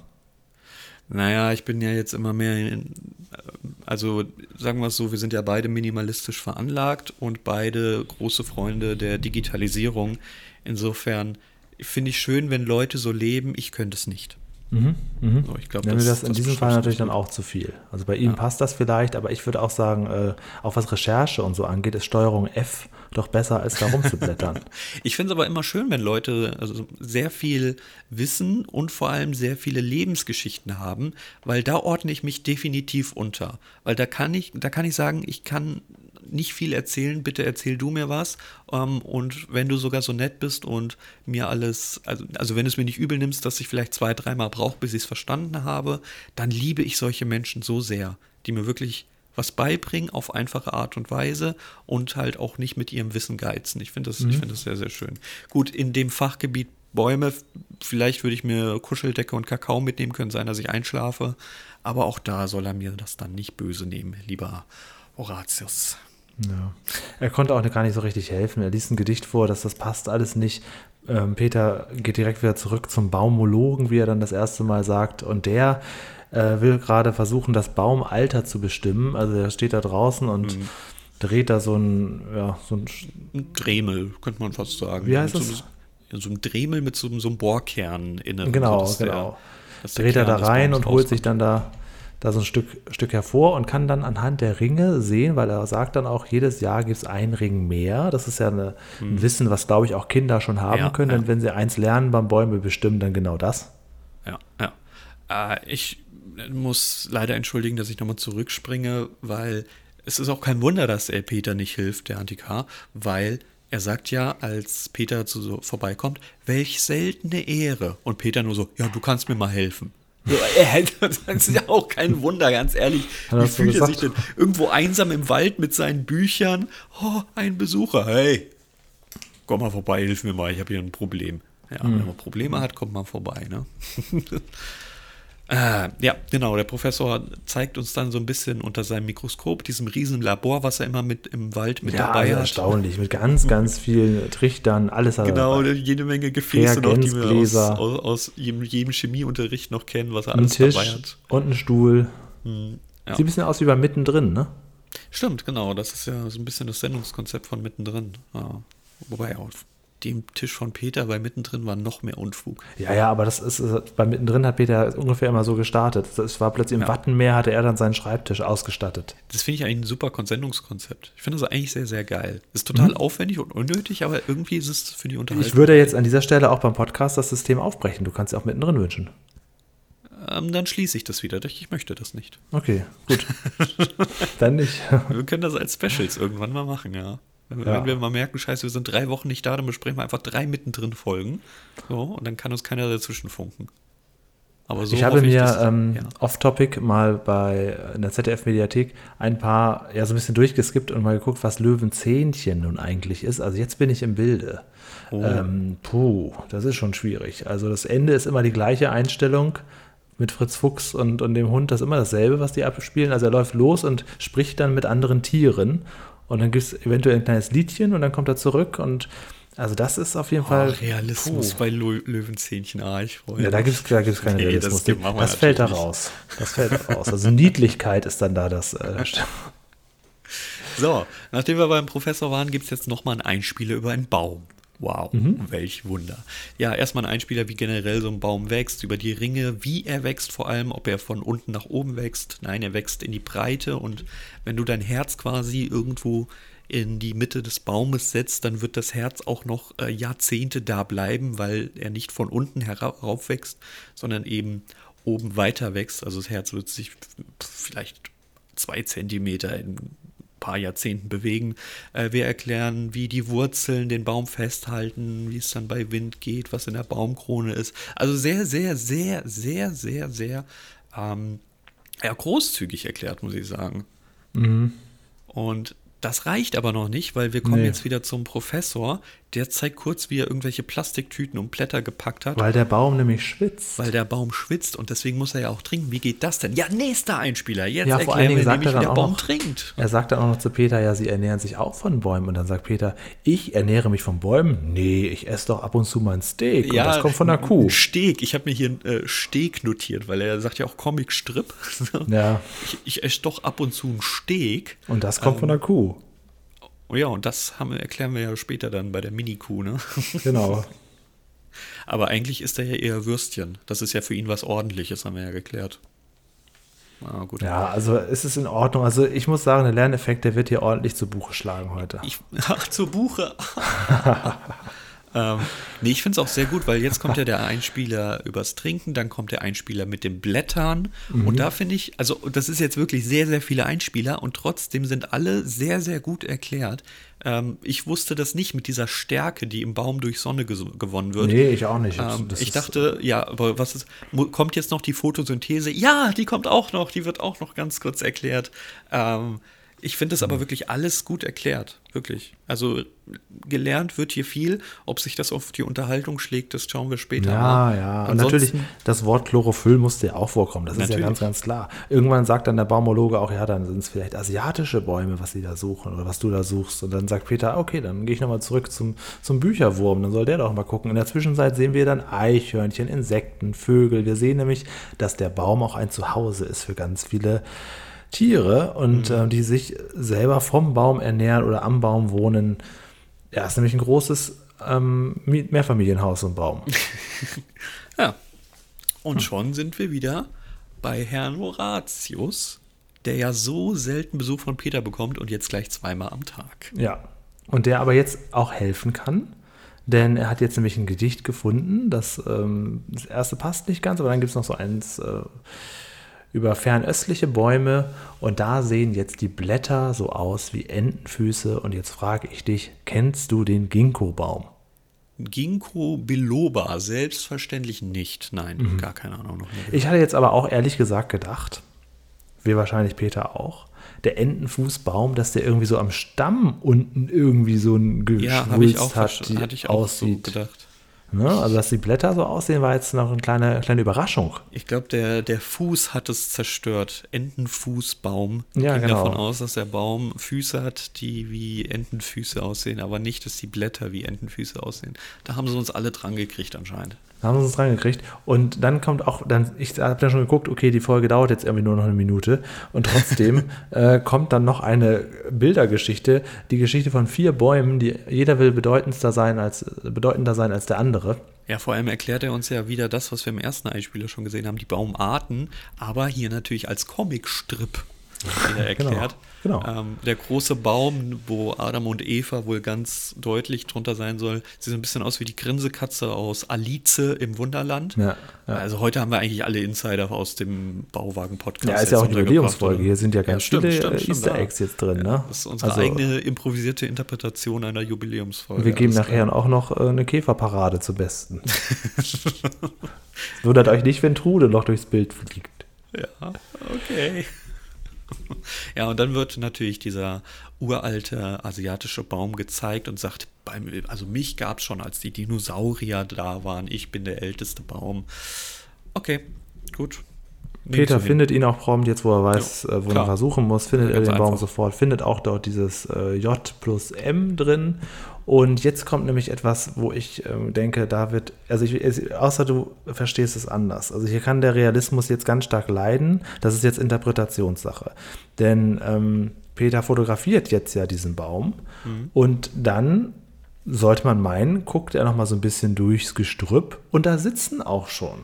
Naja, ich bin ja jetzt immer mehr in, also sagen wir es so, wir sind ja beide minimalistisch veranlagt und beide große Freunde der Digitalisierung. Insofern finde ich schön, wenn Leute so leben, ich könnte es nicht. So, ich glaube, Ja, mir das in diesem Fall natürlich dann auch zu viel. Also bei ihm passt das vielleicht, aber ich würde auch sagen, äh, auch was Recherche und so angeht, ist Steuerung F doch besser, als da rumzublättern. [LAUGHS] Ich finde es aber immer schön, wenn Leute also sehr viel wissen und vor allem sehr viele Lebensgeschichten haben, weil da ordne ich mich definitiv unter. Weil da kann ich, da kann ich sagen, ich kann nicht viel erzählen, bitte erzähl du mir was. Ähm, und wenn du sogar so nett bist und mir alles, also, also wenn du es mir nicht übel nimmst, dass ich vielleicht zwei, dreimal brauche, bis ich es verstanden habe, dann liebe ich solche Menschen so sehr, die mir wirklich was beibringen auf einfache Art und Weise und halt auch nicht mit ihrem Wissen geizen. Ich finde das, ich finde das sehr, sehr schön. Gut, in dem Fachgebiet Bäume, vielleicht würde ich mir Kuscheldecke und Kakao mitnehmen können, sein, dass ich einschlafe. Aber auch da soll er mir das dann nicht böse nehmen, lieber Horatius. Ja. Er konnte auch gar nicht so richtig helfen. Er liest ein Gedicht vor, dass das passt alles nicht. Ähm, Peter geht direkt wieder zurück zum Baumologen, wie er dann das erste Mal sagt. Und der äh, will gerade versuchen, das Baumalter zu bestimmen. Also er steht da draußen und Mhm. dreht da so ein, ja, so ein Ein Dremel, könnte man fast sagen. Wie heißt Mit das? So, so ein Dremel mit so, einem- so einem Bohrkern innen. Genau, so, genau. der dreht er da rein und holt sich dann da, da so ein Stück, Stück hervor und kann dann anhand der Ringe sehen, weil er sagt dann auch, jedes Jahr gibt es einen Ring mehr. Das ist ja eine, ein Wissen, was, glaube ich, auch Kinder schon haben Hm. Ja, können, ja. denn wenn sie eins lernen beim Bäume bestimmen, dann genau das. Ja, ja. Äh, ich muss leider entschuldigen, dass ich nochmal zurückspringe, weil es ist auch kein Wunder, dass er Peter nicht hilft, der Antikar, weil er sagt ja, als Peter zu so vorbeikommt, welch seltene Ehre. Und Peter nur so, ja, du kannst mir mal helfen. So, er, [LAUGHS] das ist ja auch kein Wunder, ganz ehrlich. Wie fühlt er sich denn irgendwo einsam im Wald mit seinen Büchern? Oh, ein Besucher, hey, komm mal vorbei, hilf mir mal, ich habe hier ein Problem. Ja, Hm. wenn man Probleme hat, kommt man vorbei, ne? [LAUGHS] äh, ja, genau, der Professor zeigt uns dann so ein bisschen unter seinem Mikroskop, diesem riesen Labor, was er immer mit im Wald mit Ja, dabei also hat. erstaunlich. Mit ganz, ganz vielen Trichtern, alles Genau, jede Menge Gefäße noch, die wir aus, aus, aus jedem, jedem Chemieunterricht noch kennen, was er alles Tisch dabei hat. und ein Stuhl. Ja. Sieht ein bisschen aus wie bei mittendrin, ne? Stimmt, genau. Das ist ja so ein bisschen das Sendungskonzept von mittendrin. Ja. Wobei auf dem Tisch von Peter bei mittendrin war noch mehr Unfug. Ja, ja, aber das ist, ist bei mittendrin hat Peter ungefähr immer so gestartet. Es war plötzlich im Ja. Wattenmeer, hatte er dann seinen Schreibtisch ausgestattet. Das finde ich eigentlich ein super Sendungskonzept. Ich finde das eigentlich sehr, sehr geil. Ist total aufwendig und unnötig, aber irgendwie ist es für die Unterhaltung. Ich würde jetzt an dieser Stelle auch beim Podcast das System aufbrechen. Du kannst ja auch mittendrin wünschen. ähm, dann schließe ich das wieder. Ich möchte das nicht. Okay, gut. [LAUGHS] Dann nicht. Wir können das als Specials irgendwann mal machen, ja. Wenn, Ja. wenn wir mal merken, scheiße, wir sind drei Wochen nicht da, dann besprechen wir einfach drei mittendrin Folgen. So, und dann kann uns keiner dazwischen funken. Aber so ich habe mir ähm, ja. off-topic mal bei äh, in der ZDF-Mediathek ein paar, ja, so ein bisschen durchgeskippt und mal geguckt, was Löwenzähnchen nun eigentlich ist. Also jetzt bin ich im Bilde. Oh. Ähm, puh, das ist schon schwierig. Also das Ende ist immer die gleiche Einstellung mit Fritz Fuchs und, und dem Hund. Das ist immer dasselbe, was die abspielen. Also er läuft los und spricht dann mit anderen Tieren. Und dann gibt es eventuell ein kleines Liedchen und dann kommt er zurück und also das ist auf jeden Oh, Fall. Realismus Puh. bei Lö Löwenzähnchen. Ah, ich freue Ja, da gibt es da gibt's keinen Nee, Realismus. das Das, fällt da raus. Das fällt da raus. Also Niedlichkeit ist dann da das. Äh, [LAUGHS] So, nachdem wir beim Professor waren, gibt es jetzt nochmal einen Einspieler über einen Baum. Wow, Mhm. welch Wunder. Ja, erstmal ein Einspieler, wie generell so ein Baum wächst, über die Ringe, wie er wächst vor allem, ob er von unten nach oben wächst. Nein, er wächst in die Breite und wenn du dein Herz quasi irgendwo in die Mitte des Baumes setzt, dann wird das Herz auch noch äh, Jahrzehnte da bleiben, weil er nicht von unten herauf wächst, sondern eben oben weiter wächst. Also das Herz wird sich vielleicht zwei Zentimeter in paar Jahrzehnten bewegen. Äh, wir erklären, wie die Wurzeln den Baum festhalten, wie es dann bei Wind geht, was in der Baumkrone ist. Also sehr, sehr, sehr, sehr, sehr, sehr ähm, ja, großzügig erklärt, muss ich sagen. Mhm. Und das reicht aber noch nicht, weil wir kommen Nee. jetzt wieder zum Professor. Der zeigt kurz, wie er irgendwelche Plastiktüten und Blätter gepackt hat, weil, Weil der Baum nämlich schwitzt. der Baum schwitzt und deswegen muss er ja auch trinken. Wie geht das denn? Ja, nächster Einspieler. Jetzt Ja, vor allen Dingen sagt er dann der auch Baum noch- trinkt. Er sagt dann auch noch zu Peter, ja, sie ernähren sich auch von Bäumen. Und dann sagt Peter, ich ernähre mich von Bäumen? Nee, ich esse doch ab und zu mal ein Steak. und das kommt von der Kuh. Steg. Ich habe mir hier ein äh, Steg notiert, weil er sagt ja auch Comicstrip. [LAUGHS] Ja, ich, ich esse doch ab und zu ein Steg. und das kommt von der Kuh. Oh ja, und das haben, erklären wir ja später dann bei der Mini-Kuh, ne? [LAUGHS] Genau. Aber eigentlich ist er ja eher Würstchen. Das ist ja für ihn was Ordentliches, haben wir ja geklärt. Ah, gut. Ja, also es ist in Ordnung. Also ich muss sagen, der Lerneffekt, der wird hier ordentlich zu Buche schlagen heute. Ich, [LAUGHS] ach, zur Buche. [LAUGHS] ähm, nee, ich finde es auch sehr gut, weil jetzt kommt ja der Einspieler übers Trinken, dann kommt der Einspieler mit den Blättern. Und da finde ich, also das ist jetzt wirklich sehr, sehr viele Einspieler und trotzdem sind alle sehr, sehr gut erklärt. Ähm, ich wusste das nicht mit dieser Stärke, die im Baum durch Sonne gewonnen wird. Nee, ich auch nicht. Ähm, ich dachte, ja, aber was ist, kommt jetzt noch die Photosynthese? Ja, die kommt auch noch, die wird auch noch ganz kurz erklärt. Ähm, ich finde das aber Mhm. wirklich alles gut erklärt, wirklich. Also gelernt wird hier viel. Ob sich das auf die Unterhaltung schlägt, das schauen wir später. Ja, mal. ja. Und Ansonsten- natürlich, das Wort Chlorophyll musste ja auch vorkommen. Das ist ja Natürlich. ganz, ganz klar. Irgendwann sagt dann der Baumologe auch, ja, dann sind es vielleicht asiatische Bäume, was sie da suchen oder was du da suchst. Und dann sagt Peter, okay, dann gehe ich nochmal zurück zum, zum Bücherwurm. Dann soll der doch mal gucken. In der Zwischenzeit sehen wir dann Eichhörnchen, Insekten, Vögel. Wir sehen nämlich, dass der Baum auch ein Zuhause ist für ganz viele Tiere und Mhm. äh, die sich selber vom Baum ernähren oder am Baum wohnen. Ja, ist nämlich ein großes ähm, Mehrfamilienhaus, ein Baum. [LAUGHS] Ja. Und Hm. schon sind wir wieder bei Herrn Horatius, der ja so selten Besuch von Peter bekommt und jetzt gleich zweimal am Tag. Ja. Und der aber jetzt auch helfen kann, denn er hat jetzt nämlich ein Gedicht gefunden. Das, ähm, das erste passt nicht ganz, aber dann gibt es noch so eins äh, über fernöstliche Bäume. Und da sehen jetzt die Blätter so aus wie Entenfüße. Und jetzt frage ich dich, kennst du den Ginkgo-Baum? Ginkgo biloba, selbstverständlich nicht. Nein, Mhm. gar keine Ahnung. Ich hatte jetzt aber auch ehrlich gesagt gedacht, wir wahrscheinlich Peter auch, der Entenfußbaum, dass der irgendwie so am Stamm unten irgendwie so ein Ja, Geschwulst auch, hat, die hatte ich auch aussieht. so gedacht. Ne? Also, dass die Blätter so aussehen, war jetzt noch eine kleine, kleine Überraschung. Ich glaube, der, der Fuß hat es zerstört. Entenfußbaum. Ja, Ging genau. davon aus, dass der Baum Füße hat, die wie Entenfüße aussehen, aber nicht, dass die Blätter wie Entenfüße aussehen. Da haben sie uns alle dran gekriegt anscheinend. Da haben sie uns reingekriegt. Und dann kommt auch, dann, ich habe dann schon geguckt, okay, die Folge dauert jetzt irgendwie nur noch eine Minute. Und trotzdem [LAUGHS] äh, kommt dann noch eine Bildergeschichte, die Geschichte von vier Bäumen, die jeder will bedeutender sein als, bedeutender sein als der andere. Ja, vor allem erklärt er uns ja wieder das, was wir im ersten Einspieler schon gesehen haben, die Baumarten, aber hier natürlich als Comicstrip wieder [LAUGHS] erklärt. genau. Ähm, der große Baum, wo Adam und Eva wohl ganz deutlich drunter sein soll, sieht so ein bisschen aus wie die Grinsekatze aus Alice im Wunderland. Ja, ja. Also heute haben wir eigentlich alle Insider aus dem Bauwagen-Podcast. Ja, ist ja auch untergebracht, Jubiläumsfolge. Hier sind ja ganz stimmt, viele stimmt, äh, stimmt, Easter ja. Eggs jetzt drin. Ne? Das ist unsere Also, eigene improvisierte Interpretation einer Jubiläumsfolge. Wir geben nachher auch noch äh, eine Käferparade zu besten. [LAUGHS] Wundert euch nicht, wenn Trude noch durchs Bild fliegt. Ja, okay. [LAUGHS] Ja, und dann wird natürlich dieser uralte asiatische Baum gezeigt und sagt, beim, also mich gab es schon, als die Dinosaurier da waren. Ich bin der älteste Baum. Okay, gut. Peter hin. findet ihn auch prompt, jetzt wo er weiß, Ja, äh, klar. er suchen muss, findet Ja, er den Baum einfach. sofort, findet auch dort dieses äh, J plus M drin. Und jetzt kommt nämlich etwas, wo ich ähm, denke, da wird, also ich, außer du verstehst es anders. Also hier kann der Realismus jetzt ganz stark leiden. Das ist jetzt Interpretationssache. Denn ähm, Peter fotografiert jetzt ja diesen Baum Mhm. und dann sollte man meinen, guckt er noch mal so ein bisschen durchs Gestrüpp und da sitzen auch schon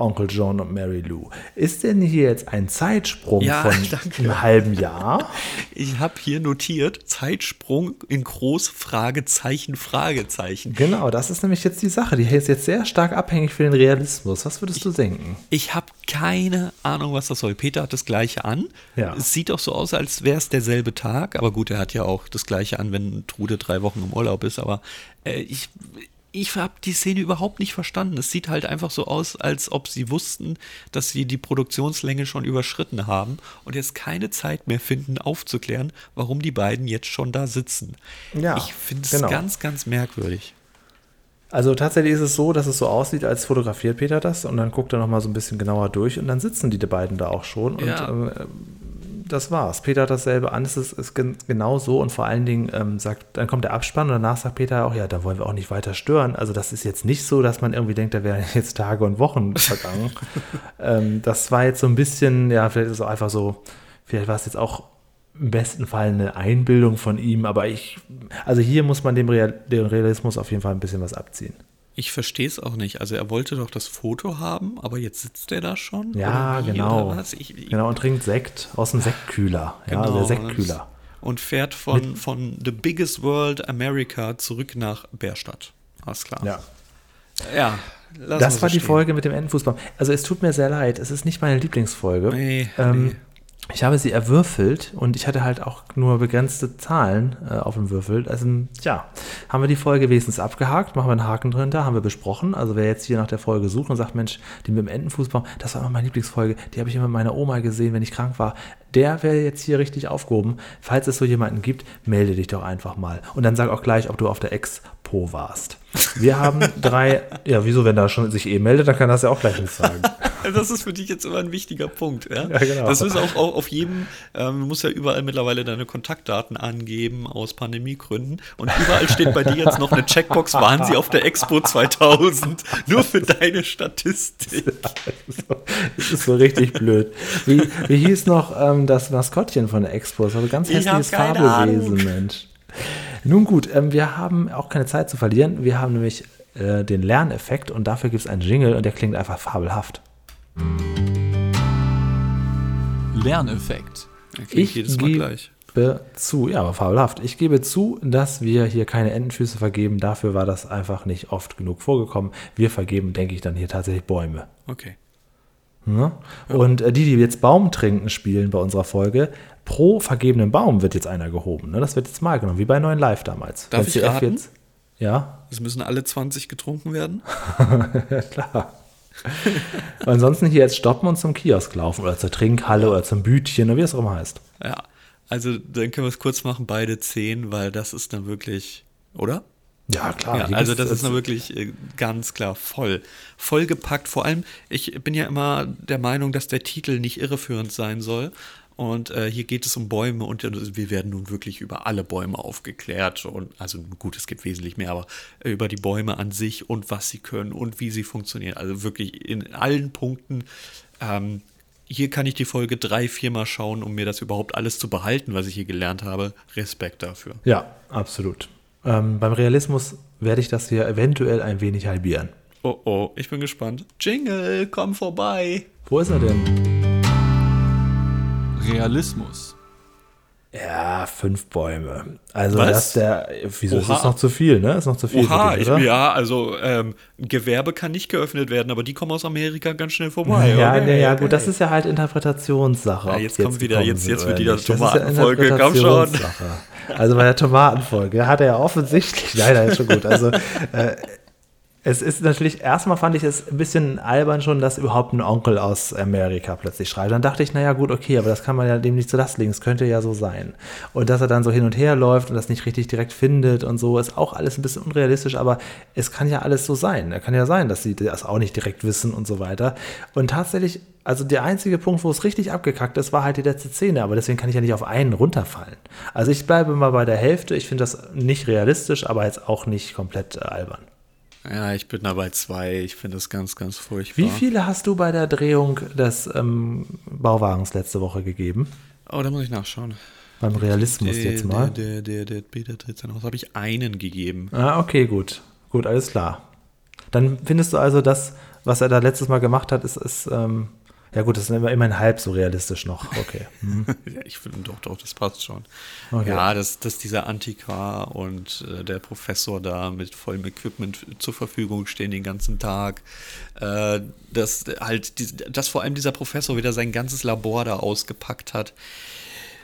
Onkel John und Mary Lou. Ist denn hier jetzt ein Zeitsprung Ja, von [LAUGHS] danke. einem halben Jahr? [LAUGHS] Ich habe hier notiert, Zeitsprung in groß, Fragezeichen, Fragezeichen. Genau, das ist nämlich jetzt die Sache. Die ist jetzt sehr stark abhängig für den Realismus. Was würdest du denken? Ich habe keine Ahnung, was das soll. Peter hat das gleiche an. Ja. Es sieht auch so aus, als wäre es derselbe Tag. Aber gut, er hat ja auch das gleiche an, wenn Trude drei Wochen im Urlaub ist. Aber äh, ich, ich habe die Szene überhaupt nicht verstanden. Es sieht halt einfach so aus, als ob sie wussten, dass sie die Produktionslänge schon überschritten haben und jetzt keine Zeit mehr finden, aufzuklären, warum die beiden jetzt schon da sitzen. Ja, ich finde es genau. ganz, ganz merkwürdig. Also tatsächlich ist es so, dass es so aussieht, als fotografiert Peter das und dann guckt er nochmal so ein bisschen genauer durch und dann sitzen die beiden da auch schon und Ja. ähm, das war's. Peter hat dasselbe an, es ist, ist gen genau so und vor allen Dingen ähm, sagt, dann kommt der Abspann und danach sagt Peter auch, ja, da wollen wir auch nicht weiter stören. Also das ist jetzt nicht so, dass man irgendwie denkt, da wären [LAUGHS] jetzt Tage und Wochen vergangen. [LAUGHS] ähm, das war jetzt so ein bisschen, ja, vielleicht ist es auch einfach so, vielleicht war es jetzt auch im besten Fall eine Einbildung von ihm, aber ich, also hier muss man dem, Real, dem Realismus auf jeden Fall ein bisschen was abziehen. Ich verstehe es auch nicht. Also er wollte doch das Foto haben, aber jetzt sitzt er da schon? Ja, genau. Ich, ich, Genau, und trinkt Sekt aus dem Sektkühler. Ja, genau, der Sektkühler. Und fährt von, von The Biggest World America zurück nach Bärstadt. Alles klar. Ja. Ja, Das so war die stehen. Folge mit dem Entenfußball. Also es tut mir sehr leid, es ist nicht meine Lieblingsfolge. Nee, ähm, nee. Ich habe sie erwürfelt und ich hatte halt auch nur begrenzte Zahlen äh, auf dem Würfel. Also, ja, haben wir die Folge wenigstens abgehakt, machen wir einen Haken drin, haben wir besprochen. Also, wer jetzt hier nach der Folge sucht und sagt, Mensch, die mit dem Entenfußball, das war immer meine Lieblingsfolge, die habe ich immer mit meiner Oma gesehen, wenn ich krank war. Der wäre jetzt hier richtig aufgehoben. Falls es so jemanden gibt, melde dich doch einfach mal. Und dann sag auch gleich, ob du auf der Expo warst. Wir haben drei, ja, wieso, wenn da schon sich eh meldet, dann kann das ja auch gleich nicht sagen. [LAUGHS] Das ist für dich jetzt immer ein wichtiger Punkt. Ja, Ja, genau. Das ist auch, auch auf jedem, ähm, du musst ja überall mittlerweile deine Kontaktdaten angeben aus Pandemiegründen. Und überall steht bei dir jetzt noch eine Checkbox, waren sie auf der Expo 2000? Nur für deine Statistik. Das ist so richtig blöd. Wie, wie hieß noch ähm, das Maskottchen von der Expo? Das war so ein ganz hässliches Fabelwesen. Mensch. Nun gut, ähm, wir haben auch keine Zeit zu verlieren. Wir haben nämlich äh, den Lerneffekt und dafür gibt es einen Jingle und der klingt einfach fabelhaft. Lerneffekt. Klingt Ich jedes Mal gebe gleich. zu, ja, aber fabelhaft. Ich gebe zu, dass wir hier keine Entenfüße vergeben. Dafür war das einfach nicht oft genug vorgekommen. Wir vergeben, denke ich, dann hier tatsächlich Bäume. Okay. Ne? Und äh, die, die jetzt Baum trinken spielen bei unserer Folge, pro vergebenen Baum wird jetzt einer gehoben. Ne? Das wird jetzt mal genommen, wie bei neuen Live damals. Darf Wenn ich raten? Jetzt, ja, Es müssen alle 20 getrunken werden? [LAUGHS] ja, klar. [LAUGHS] Ansonsten hier jetzt stoppen und zum Kiosk laufen oder zur Trinkhalle oder zum Bütchen oder wie es auch immer heißt. Ja. Also dann können wir es kurz machen, beide 10, weil das ist dann wirklich, oder? Ja, klar. Ja, also das ist dann wirklich äh, ganz klar voll. Vollgepackt. Vor allem, ich bin ja immer der Meinung, dass der Titel nicht irreführend sein soll. Und äh, hier geht es um Bäume und äh, wir werden nun wirklich über alle Bäume aufgeklärt. Und also gut, es gibt wesentlich mehr, aber über die Bäume an sich und was sie können und wie sie funktionieren. Also wirklich in allen Punkten. Ähm, hier kann ich die Folge drei, viermal schauen, um mir das überhaupt alles zu behalten, was ich hier gelernt habe. Respekt dafür. Ja, absolut. Ähm, beim Realismus werde ich das hier eventuell ein wenig halbieren. Oh oh, ich bin gespannt. Jingle, komm vorbei. Wo ist er denn? Realismus. Ja, fünf Bäume. Also Was? das der, wieso ist Oha. das noch zu viel, ne? Ist noch zu viel. Oha, für dich, ich, ja, also ähm, Gewerbe kann nicht geöffnet werden, aber die kommen aus Amerika ganz schnell vorbei. Ja, okay, ja, okay. gut, das ist ja halt Interpretationssache. Ja, jetzt kommt wieder- jetzt- jetzt wird wieder ist ja Tomatenfolge, komm schon. Also bei der Tomatenfolge hat er ja offensichtlich, [LAUGHS] nein, nein, ist schon gut. Also äh, es ist natürlich, erstmal fand ich es ein bisschen albern schon, dass überhaupt ein Onkel aus Amerika plötzlich schreibt. Dann dachte ich, naja, gut, okay, aber das kann man ja dem nicht zu Last legen. Es könnte ja so sein. Und dass er dann so hin und her läuft und das nicht richtig direkt findet und so, ist auch alles ein bisschen unrealistisch, aber es kann ja alles so sein. Er kann ja sein, dass sie das auch nicht direkt wissen und so weiter. Und tatsächlich, also der einzige Punkt, wo es richtig abgekackt ist, war halt die letzte Szene, aber deswegen kann ich ja nicht auf einen runterfallen. Also ich bleibe mal bei der Hälfte. Ich finde das nicht realistisch, aber jetzt auch nicht komplett äh, albern. Ja, ich bin da bei zwei. Ich finde das ganz, ganz furchtbar. Wie viele hast du bei der Drehung des ähm, Bauwagens letzte Woche gegeben? Oh, da muss ich nachschauen. Beim Realismus Der, jetzt mal. Der, der, der, der Peter tritt dann aus. Habe ich einen gegeben. Ah, okay, gut. Gut, alles klar. Dann findest du also, das, was er da letztes Mal gemacht hat, ist, ist ähm, ja gut, das ist immer, immerhin halb so realistisch noch. Okay. [LAUGHS] Mhm. ja, ich finde doch, doch, das passt schon. Okay. Ja, dass, dass dieser Antiquar und äh, der Professor da mit vollem Equipment zur Verfügung stehen den ganzen Tag. Äh, dass halt, die, dass vor allem dieser Professor wieder sein ganzes Labor da ausgepackt hat.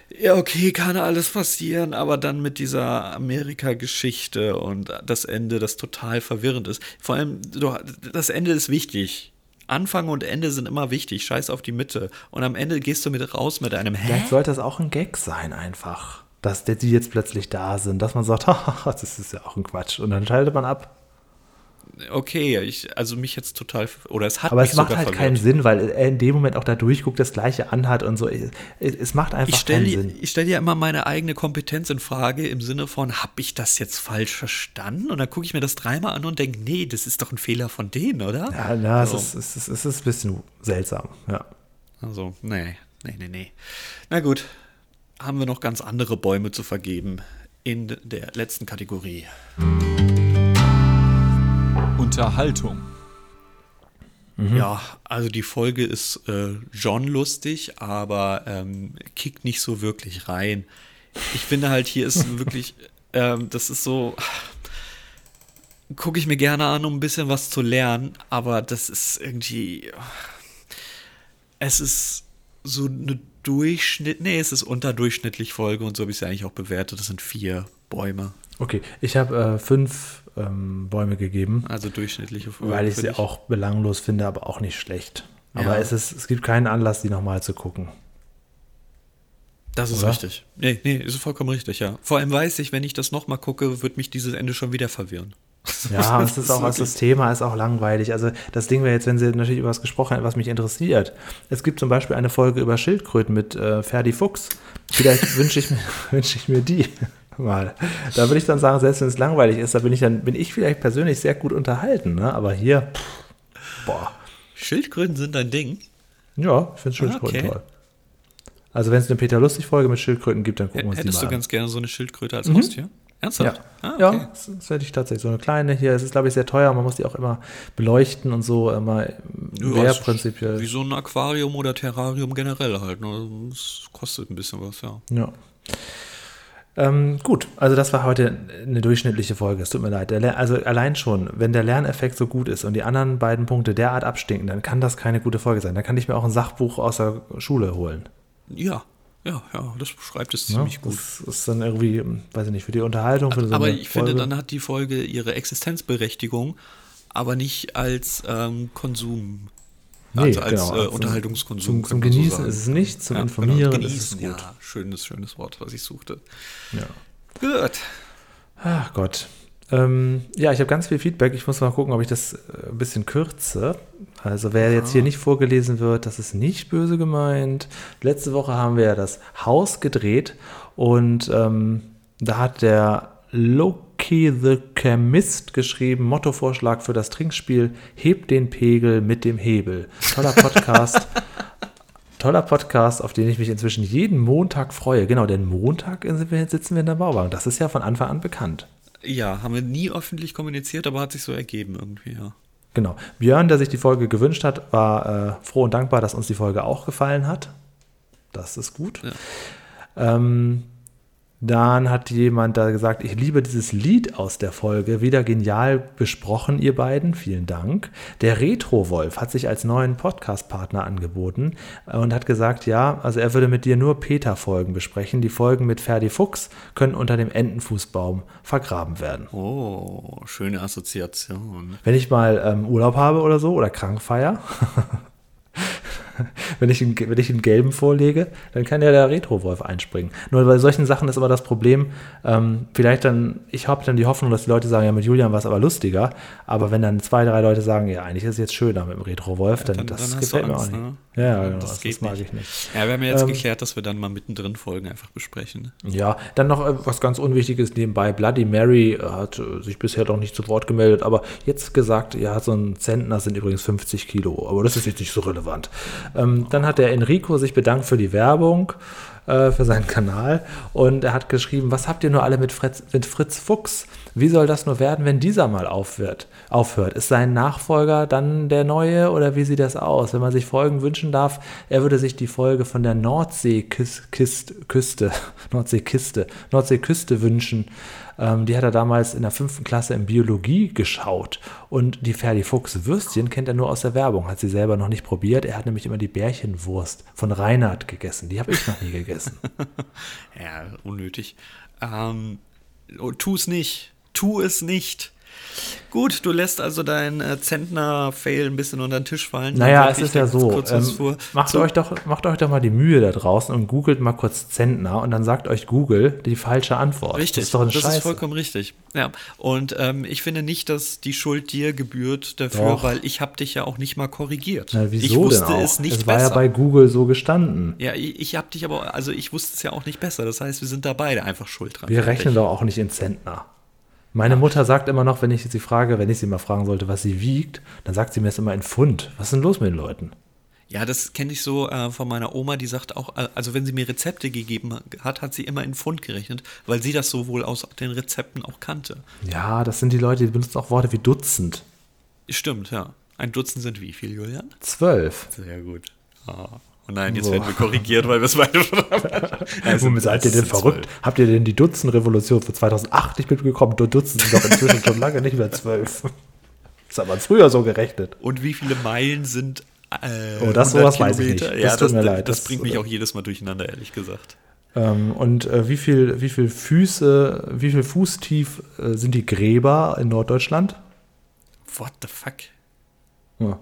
Ja, okay, kann alles passieren, aber dann mit dieser Amerika-Geschichte und das Ende, das total verwirrend ist. Vor allem, das Ende ist wichtig. Anfang und Ende sind immer wichtig. Scheiß auf die Mitte. Und am Ende gehst du mit raus mit einem Hä? Vielleicht sollte das auch ein Gag sein, einfach. Dass die jetzt plötzlich da sind, dass man sagt, [LAUGHS] das ist ja auch ein Quatsch. Und dann schaltet man ab. Okay, ich, also mich jetzt total, oder es hat Aber es macht halt verwirrt. keinen Sinn, weil er in dem Moment auch da durchguckt, das gleiche anhat und so. Es, macht einfach Ich stelle keinen Sinn. ich stell ja immer meine eigene Kompetenz in Frage im Sinne von, habe ich das jetzt falsch verstanden? Und dann gucke ich mir das dreimal an und denke, nee, das ist doch ein Fehler von denen, oder? Ja, na, So. es, ist, es, ist, es ist ein bisschen seltsam, ja. Also, nee, nee, nee, nee. Na gut, haben wir noch ganz andere Bäume zu vergeben in der letzten Kategorie. Unterhaltung. Ja, also die Folge ist äh, John lustig, aber ähm, kickt nicht so wirklich rein. Ich finde halt, hier ist [LAUGHS] wirklich, ähm, das ist so, gucke ich mir gerne an, um ein bisschen was zu lernen, aber das ist irgendwie, es ist so eine Durchschnitt, nee, es ist unterdurchschnittlich Folge und so habe ich sie eigentlich auch bewertet. Das sind vier Bäume, Okay, ich habe äh, fünf ähm, Bäume gegeben, also durchschnittliche Folge. weil ich sie dich. auch belanglos finde, aber auch nicht schlecht. Aber Ja. es, ist, es gibt keinen Anlass, die nochmal zu gucken. Das ist Oder? richtig. Nee, nee, ist vollkommen richtig, ja. Vor allem weiß ich, wenn ich das nochmal gucke, wird mich dieses Ende schon wieder verwirren. [LAUGHS] Ja, es ist auch, also das Thema ist auch langweilig. Also das Ding wäre jetzt, wenn sie natürlich über was gesprochen hätten, was mich interessiert. Es gibt zum Beispiel eine Folge über Schildkröten mit äh, Ferdi Fuchs. Vielleicht [LAUGHS] wünsche ich, mir- [LAUGHS] wünsche ich mir die mal. Da würde ich dann sagen, selbst wenn es langweilig ist, da bin ich dann, bin ich vielleicht persönlich sehr gut unterhalten. Ne? Aber hier, pff, boah, Schildkröten sind ein Ding. ja, ich finde Schildkröten okay. toll. Also wenn es eine Peter Lustig-Folge mit Schildkröten gibt, dann gucken wir uns die Hättest mal du an. ganz gerne so eine Schildkröte als Haustier? Ernsthaft? Ja, Ah, okay. ja das, das hätte ich tatsächlich. So eine kleine hier, es ist, glaube ich, sehr teuer, man muss die auch immer beleuchten und so, immer Ja, mehr prinzipiell. Wie so ein Aquarium oder Terrarium generell halt. Ne? Das kostet ein bisschen was, ja. Ja. Ähm, gut, also das war heute eine durchschnittliche Folge. Es tut mir leid. Also allein schon, wenn der Lerneffekt so gut ist und die anderen beiden Punkte derart abstinken, dann kann das keine gute Folge sein. Dann kann ich mir auch ein Sachbuch aus der Schule holen. Ja, ja, ja, das beschreibt es ziemlich gut. Das ist dann irgendwie, weiß ich nicht, für die Unterhaltung, für aber ich finde, Folge. dann hat die Folge ihre Existenzberechtigung, aber nicht als ähm, Konsum. Nee, also als genau, äh, also Unterhaltungskonsum. Zum, zum so Genießen sagen. ist es nicht, zum Ja, Informieren genau, ist es genießen, gut. Ja, schönes, schönes Wort, was ich suchte. Ja. Gut. Ach Gott. Ähm, ja, ich habe ganz viel Feedback. Ich muss mal gucken, ob ich das äh, ein bisschen kürze. Also wer jetzt hier nicht vorgelesen wird, das ist nicht böse gemeint. Letzte Woche haben wir ja das Haus gedreht und ähm, da hat der Loki the Chemist geschrieben, Mottovorschlag für das Trinkspiel, hebt den Pegel mit dem Hebel. Toller Podcast. [LAUGHS] Toller Podcast, auf den ich mich inzwischen jeden Montag freue. Genau, denn Montag sitzen wir in der Bauwagen. Das ist ja von Anfang an bekannt. Ja, haben wir nie öffentlich kommuniziert, aber hat sich so ergeben irgendwie, ja. Genau. Björn, der sich die Folge gewünscht hat, war äh, froh und dankbar, dass uns die Folge auch gefallen hat. Das ist gut. Ja. Ähm, dann hat jemand da gesagt, ich liebe dieses Lied aus der Folge. Wieder genial besprochen, ihr beiden. Vielen Dank. Der Retro-Wolf hat sich als neuen Podcast-Partner angeboten und hat gesagt, ja, also er würde mit dir nur Peter-Folgen besprechen. Die Folgen mit Ferdi Fuchs können unter dem Entenfußbaum vergraben werden. Oh, schöne Assoziation. Wenn ich mal ähm, Urlaub habe oder so oder krank feier, [LAUGHS] [LAUGHS] wenn, ich einen, wenn ich einen gelben vorlege, dann kann ja der Retro-Wolf einspringen. Nur bei solchen Sachen ist immer das Problem, ähm, vielleicht dann, ich habe dann die Hoffnung, dass die Leute sagen, ja, mit Julian war es aber lustiger, aber wenn dann zwei, drei Leute sagen, ja, eigentlich ist es jetzt schöner mit dem Retro-Wolf, dann, dann- das dann gefällt du mir Angst, auch nicht. ne? Ja, ja, genau, Das das, geht das mag nicht. ich nicht. Ja, wir haben ja jetzt Ähm, geklärt, dass wir dann mal mittendrin Folgen einfach besprechen. ne? Ja, dann noch äh, was ganz Unwichtiges nebenbei. Bloody Mary äh, hat äh, sich bisher doch nicht zu Wort gemeldet, aber jetzt gesagt, ja, so ein Zentner sind übrigens 50 Kilo, aber das ist jetzt nicht so relevant. Ähm, dann hat der Enrico sich bedankt für die Werbung. äh, für seinen Kanal. Und er hat geschrieben, was habt ihr nur alle mit Fritz, mit Fritz Fuchs? Wie soll das nur werden, wenn dieser mal aufhört? aufhört? Ist sein Nachfolger dann der neue oder wie sieht das aus? Wenn man sich Folgen wünschen darf, er würde sich die Folge von der [LAUGHS] Nordseeküste, Nordseekiste, Nordseeküste wünschen. Ähm, die hat er damals in der fünften Klasse in Biologie geschaut. Und die Ferdi Fuchs Würstchen kennt er nur aus der Werbung, hat sie selber noch nicht probiert. Er hat nämlich immer die Bärchenwurst von Reinhard gegessen. Die habe ich noch nie gegessen. [LAUGHS] ja, unnötig. Ähm, oh, tu es nicht. Tu es nicht. Gut, du lässt also deinen äh, Zentner-Fail ein bisschen unter den Tisch fallen. Naja, es ist ja so. Ähm, macht, euch doch, macht euch doch mal die Mühe da draußen und googelt mal kurz Zentner und dann sagt euch Google die falsche Antwort. Richtig, das ist, doch eine das Scheiße. ist vollkommen richtig. Ja, und ähm, ich finde nicht, dass die Schuld dir gebührt dafür, doch. weil ich habe dich ja auch nicht mal korrigiert. Na, wieso ich wusste denn auch? es nicht es war besser. ja bei Google so gestanden. Ja, ich, ich habe dich aber, also ich wusste es ja auch nicht besser. Das heißt, wir sind da beide einfach schuld dran. Wir rechnen doch auch nicht in Zentner. Meine Mutter sagt immer noch, wenn ich sie frage, wenn ich sie mal fragen sollte, was sie wiegt, dann sagt sie mir es immer in Pfund. Was ist denn los mit den Leuten? Ja, das kenne ich so äh, von meiner Oma, die sagt auch, äh, also wenn sie mir Rezepte gegeben hat, hat sie immer in Pfund gerechnet, weil sie das so wohl aus den Rezepten auch kannte. Ja, das sind die Leute, die benutzen auch Worte wie Dutzend. Stimmt, ja. Ein Dutzend sind wie viel, Julian? Zwölf. Sehr gut. Ah. Oh nein, jetzt so. werden wir korrigiert, weil wir es beide schon haben. Also, seid ihr denn verrückt? 12. Habt ihr denn die Dutzend-Revolution von 2008 nicht mitbekommen? Dutzend sind doch inzwischen schon lange nicht mehr zwölf. Das hat man früher so gerechnet. Und wie viele Meilen sind äh, Oh, das sowas weiß ich nicht. Das ja, tut das, mir leid. Das, bringt mich auch jedes Mal durcheinander, ehrlich gesagt. Ähm, und äh, wie viel, wie viel Füße, wie viel Fußtief äh, sind die Gräber in Norddeutschland? What the fuck? Ja.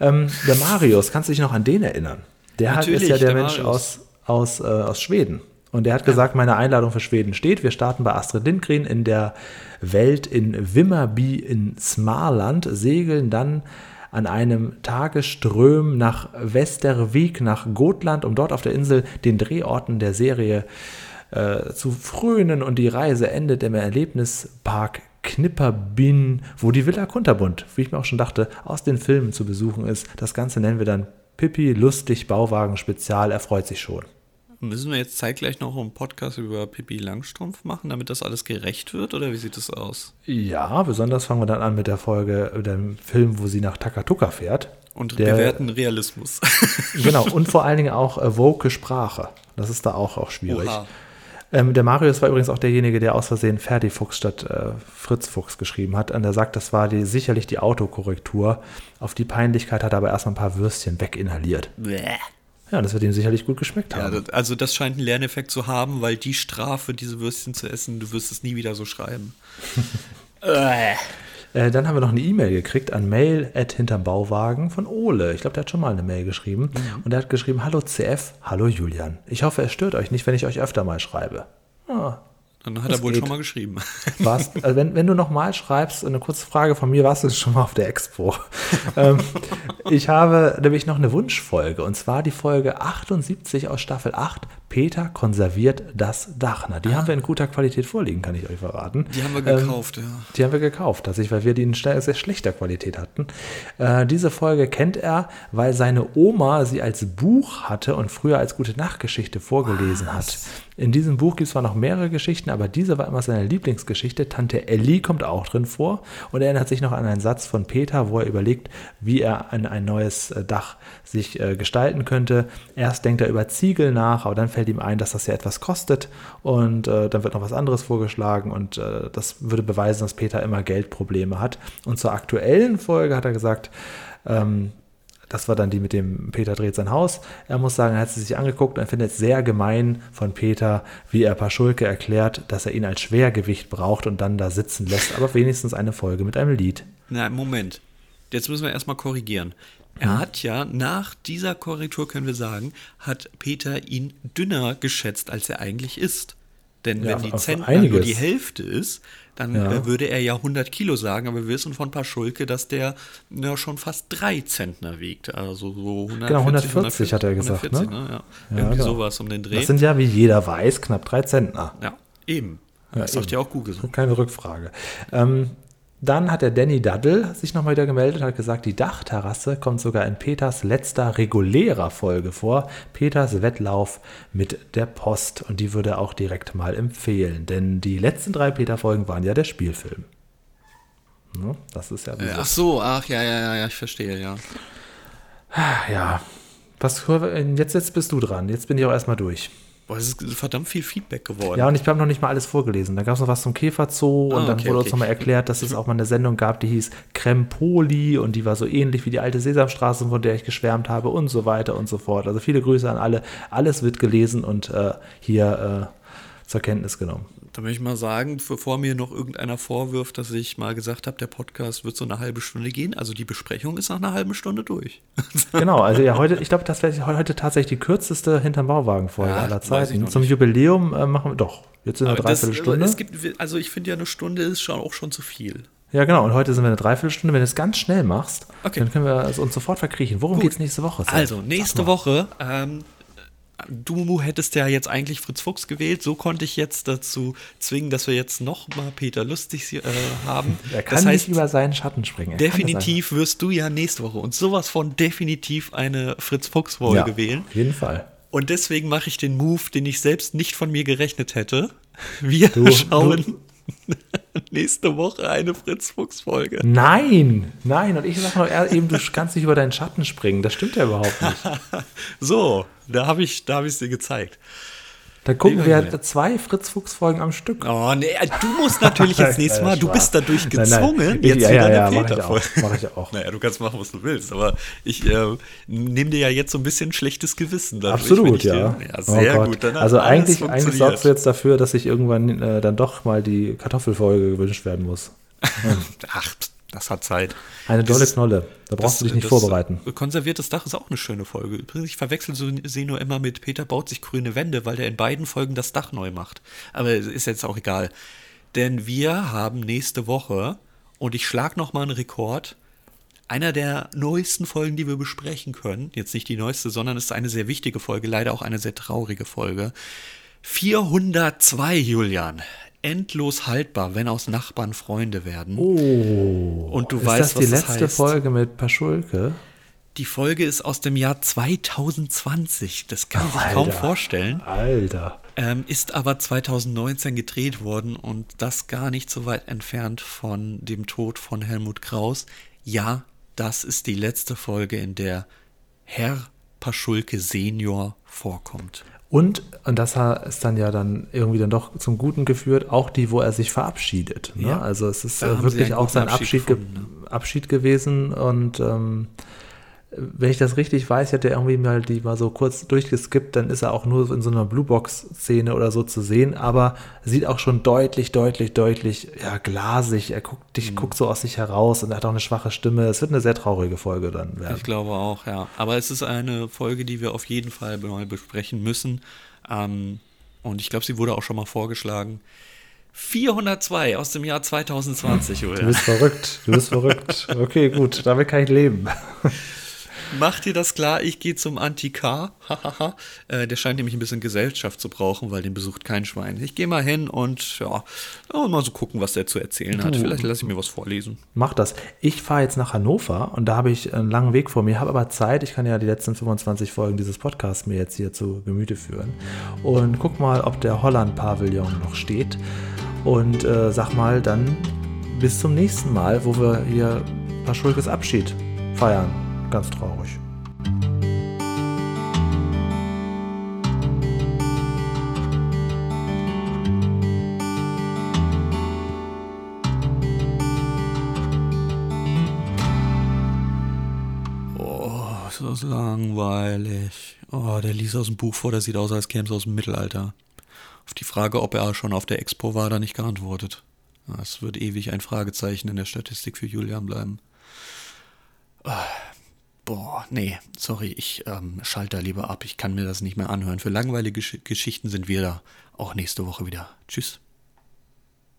Ähm, der Marius, kannst du dich noch an den erinnern? Der hat, ist ja der, der Mensch aus, aus, äh, aus Schweden. Und der hat gesagt, meine Einladung für Schweden steht. Wir starten bei Astrid Lindgren in der Welt in Wimmerby in Smarland, segeln dann an einem Tagesström nach Westerweg, nach Gotland, um dort auf der Insel den Drehorten der Serie äh, zu frönen. Und die Reise endet im Erlebnispark Knipperbin, wo die Villa Kunterbund, wie ich mir auch schon dachte, aus den Filmen zu besuchen ist. Das Ganze nennen wir dann Pippi lustig Bauwagen Spezial, er freut sich schon. Müssen wir jetzt zeitgleich noch einen Podcast über Pippi Langstrumpf machen, damit das alles gerecht wird, oder wie sieht das aus? Ja, besonders fangen wir dann an mit der Folge, mit dem Film, wo sie nach Takatuka fährt. Und der, bewerten Realismus. genau, [LAUGHS] und vor allen Dingen auch äh, woke Sprache. Das ist da auch, auch schwierig. Oha. Ähm, der Marius war übrigens auch derjenige, der aus Versehen Ferdi Fuchs statt äh, Fritz Fuchs geschrieben hat. Und er sagt, das war die, sicherlich die Autokorrektur. Auf die Peinlichkeit hat er aber erstmal ein paar Würstchen weginhaliert. Bäh. Ja, das wird ihm sicherlich gut geschmeckt haben. Ja, also das scheint einen Lerneffekt zu haben, weil die Strafe, diese Würstchen zu essen, du wirst es nie wieder so schreiben. [LAUGHS] Äh, dann haben wir noch eine E-Mail gekriegt an mail hinterm Bauwagen von Ole. Ich glaube, der hat schon mal eine Mail geschrieben. Mhm. Und der hat geschrieben, hallo CF, hallo Julian. Ich hoffe, es stört euch nicht, wenn ich euch öfter mal schreibe. Ah, dann hat er wohl geht. schon mal geschrieben. [LAUGHS] Warst, also wenn, wenn du nochmal schreibst, eine kurze Frage von mir, warst du schon mal auf der Expo? [LAUGHS] ähm, ich habe nämlich noch eine Wunschfolge und zwar die Folge 78 aus Staffel 8, Peter konserviert das Dach. Na, die ah. haben wir in guter Qualität vorliegen, kann ich euch verraten. Die haben wir gekauft, ähm, ja. Die haben wir gekauft, tatsächlich, weil wir die in sehr schlechter Qualität hatten. Äh, diese Folge kennt er, weil seine Oma sie als Buch hatte und früher als gute Nachtgeschichte vorgelesen Was? hat. In diesem Buch gibt es zwar noch mehrere Geschichten, aber diese war immer seine Lieblingsgeschichte. Tante Ellie kommt auch drin vor und er erinnert sich noch an einen Satz von Peter, wo er überlegt, wie er an ein neues äh, Dach sich äh, gestalten könnte. Erst denkt er über Ziegel nach, aber dann fällt ihm ein, dass das ja etwas kostet und äh, dann wird noch was anderes vorgeschlagen und äh, das würde beweisen, dass Peter immer Geldprobleme hat. Und zur aktuellen Folge hat er gesagt, ähm, das war dann die mit dem Peter dreht sein Haus. Er muss sagen, er hat sie sich angeguckt und findet es sehr gemein von Peter, wie er Paschulke erklärt, dass er ihn als Schwergewicht braucht und dann da sitzen lässt. Aber wenigstens eine Folge mit einem Lied. Na, Moment. Jetzt müssen wir erstmal korrigieren. Er hat ja nach dieser Korrektur, können wir sagen, hat Peter ihn dünner geschätzt, als er eigentlich ist. Denn ja, wenn die Zentner nur die Hälfte ist, dann ja. Äh, würde er ja 100 Kilo sagen, aber wir wissen von Paschulke, dass der ja, schon fast drei Zentner wiegt. Also so 140, genau, 140, 140 hat er gesagt. 140, ne? ne? Ja. Irgendwie genau. sowas um den Dreh. Das sind ja, wie jeder weiß, knapp drei Zentner. Ja, eben. Das sagt ja auch Google so. Keine Rückfrage. Ähm, Dann hat der Danny Duddle sich nochmal wieder gemeldet, hat gesagt, die Dachterrasse kommt sogar in Peters letzter regulärer Folge vor. Peters Wettlauf mit der Post. Und die würde er auch direkt mal empfehlen. Denn die letzten drei Peter-Folgen waren ja der Spielfilm. Ne? Das ist ja. Äh, ach so, ach ja, ja, ja, ja, ich verstehe, ja. Ja. Was, jetzt, jetzt bist du dran. Jetzt bin ich auch erstmal durch. Boah, es ist verdammt viel Feedback geworden. Ja, und ich habe noch nicht mal alles vorgelesen. Da gab es noch was zum Käferzoo Ah, und dann okay, wurde uns okay. nochmal erklärt, dass es auch mal eine Sendung gab, die hieß Crempoli und die war so ähnlich wie die alte Sesamstraße, von der ich geschwärmt habe und so weiter und so fort. Also viele Grüße an alle. Alles wird gelesen und äh, hier äh, zur Kenntnis genommen. Da möchte ich mal sagen, bevor mir noch irgendeiner vorwirft, dass ich mal gesagt habe, der Podcast wird so eine halbe Stunde gehen. Also die Besprechung ist nach einer halben Stunde durch. [LAUGHS] Genau, also ja, heute, ich glaube, das wäre heute tatsächlich die kürzeste hinterm Bauwagen-Folge Ja, aller Zeiten. Zum nicht. Jubiläum äh, machen wir doch. Jetzt in einer Aber das- Dreiviertelstunde. Es gibt, also ich finde ja, eine Stunde ist schon auch schon zu viel. Ja, genau. Und heute sind wir eine Dreiviertelstunde. Wenn du es ganz schnell machst, Okay. dann können wir es uns sofort verkriechen. Worum geht es nächste Woche? Also, nächste. Woche, ähm, du hättest ja jetzt eigentlich Fritz Fuchs gewählt, so konnte ich jetzt dazu zwingen, dass wir jetzt nochmal Peter Lustig äh, haben. [LAUGHS] Er kann das heißt, nicht über seinen Schatten springen. Er definitiv wirst du ja nächste Woche und sowas von definitiv eine Fritz Fuchs einfach. Folge ja, wählen. Auf jeden Fall. Und deswegen mache ich den Move, den ich selbst nicht von mir gerechnet hätte. [LAUGHS] Wir Du- schauen [LAUGHS] nächste Woche eine Fritz Fuchs Folge. Nein, nein. Und ich sage noch eben, du kannst nicht über deinen Schatten springen. Das stimmt ja überhaupt nicht. [LAUGHS] So, da habe ich da habe ich sie gezeigt. Dann gucken Lieber wir Julian. zwei Fritz-Fuchs-Folgen am Stück. Oh, nee, du musst natürlich jetzt [LAUGHS] nächstes Mal, du bist dadurch Nein, nein. gezwungen, Ich- jetzt ja, wieder ja, eine ja, mach ich Peter auch, Folge. mach ich auch. [LAUGHS] Naja, du kannst machen, was du willst, aber ich äh, nehme dir ja jetzt so ein bisschen schlechtes Gewissen. dadurch, Absolut, ich dir- ja. Ja, Oh sehr Gott. gut. Dann hat also eigentlich, eigentlich sorgst du jetzt dafür, dass ich irgendwann äh, dann doch mal die Kartoffelfolge gewünscht werden muss. [LAUGHS] Ach, das hat Zeit. Eine dolle Knolle. Da brauchst Das- du dich nicht vorbereiten. Konserviertes Dach ist auch eine schöne Folge. Übrigens, ich verwechsel so, sie nur immer mit Peter baut sich grüne Wände, weil der in beiden Folgen das Dach neu macht. Aber ist jetzt auch egal. Denn wir haben nächste Woche, und ich schlag noch mal einen Rekord, einer der neuesten Folgen, die wir besprechen können. Jetzt nicht die neueste, sondern es ist eine sehr wichtige Folge, leider auch eine sehr traurige Folge. 402, Julian. Endlos haltbar, wenn aus Nachbarn Freunde werden. Oh. Und du ist weißt, das die was das letzte heißt. Folge mit Paschulke? Die Folge ist aus dem Jahr 2020. Das kann man sich kaum vorstellen. Alter. Ähm, ist aber 2019 gedreht worden und das gar nicht so weit entfernt von dem Tod von Helmut Kraus. Ja, das ist die letzte Folge, in der Herr Paschulke Senior vorkommt. Und, und das ist dann ja dann irgendwie dann doch zum Guten geführt, auch die, wo er sich verabschiedet. Ne? Ja. Also es ist äh, wirklich auch sein Abschied Abschied, ge gefunden, Abschied gewesen. Und ähm, wenn ich das richtig weiß, ich hatte irgendwie mal die mal so kurz durchgeskippt, dann ist er auch nur in so einer Bluebox-Szene oder so zu sehen, aber sieht auch schon deutlich, deutlich, deutlich, ja, glasig. Er guckt, Mhm. dich, guckt so aus sich heraus und er hat auch eine schwache Stimme. Es wird eine sehr traurige Folge dann werden. Ich glaube auch, ja. Aber es ist eine Folge, die wir auf jeden Fall mal besprechen müssen. Ähm, und ich glaube, sie wurde auch schon mal vorgeschlagen. 402 aus dem Jahr 2020, Du Julian. bist verrückt, du bist verrückt. [LAUGHS] Okay, gut, damit kann ich leben. [LAUGHS] Mach dir das klar, ich gehe zum Antikar. [LAUGHS] Äh, der scheint nämlich ein bisschen Gesellschaft zu brauchen, weil den besucht kein Schwein. Ich gehe mal hin und ja, ja, mal so gucken, was der zu erzählen hat. Vielleicht lasse ich mir was vorlesen. Mach das. Ich fahre jetzt nach Hannover und da habe ich einen langen Weg vor mir, habe aber Zeit. Ich kann ja die letzten 25 Folgen dieses Podcasts mir jetzt hier zu Gemüte führen. Und guck mal, ob der Holland-Pavillon noch steht. Und äh, sag mal dann bis zum nächsten Mal, wo wir hier Paschulkes Abschied feiern. Ganz traurig. Oh, ist das langweilig. Oh, der liest aus dem Buch vor, der sieht aus, als käme es aus dem Mittelalter. Auf die Frage, ob er schon auf der Expo war, er nicht geantwortet. Es wird ewig ein Fragezeichen in der Statistik für Julian bleiben. Ah, Boah, nee, sorry, ich ähm, schalte da lieber ab. Ich kann mir das nicht mehr anhören. Für langweilige Gesch Geschichten sind wir da auch nächste Woche wieder. Tschüss.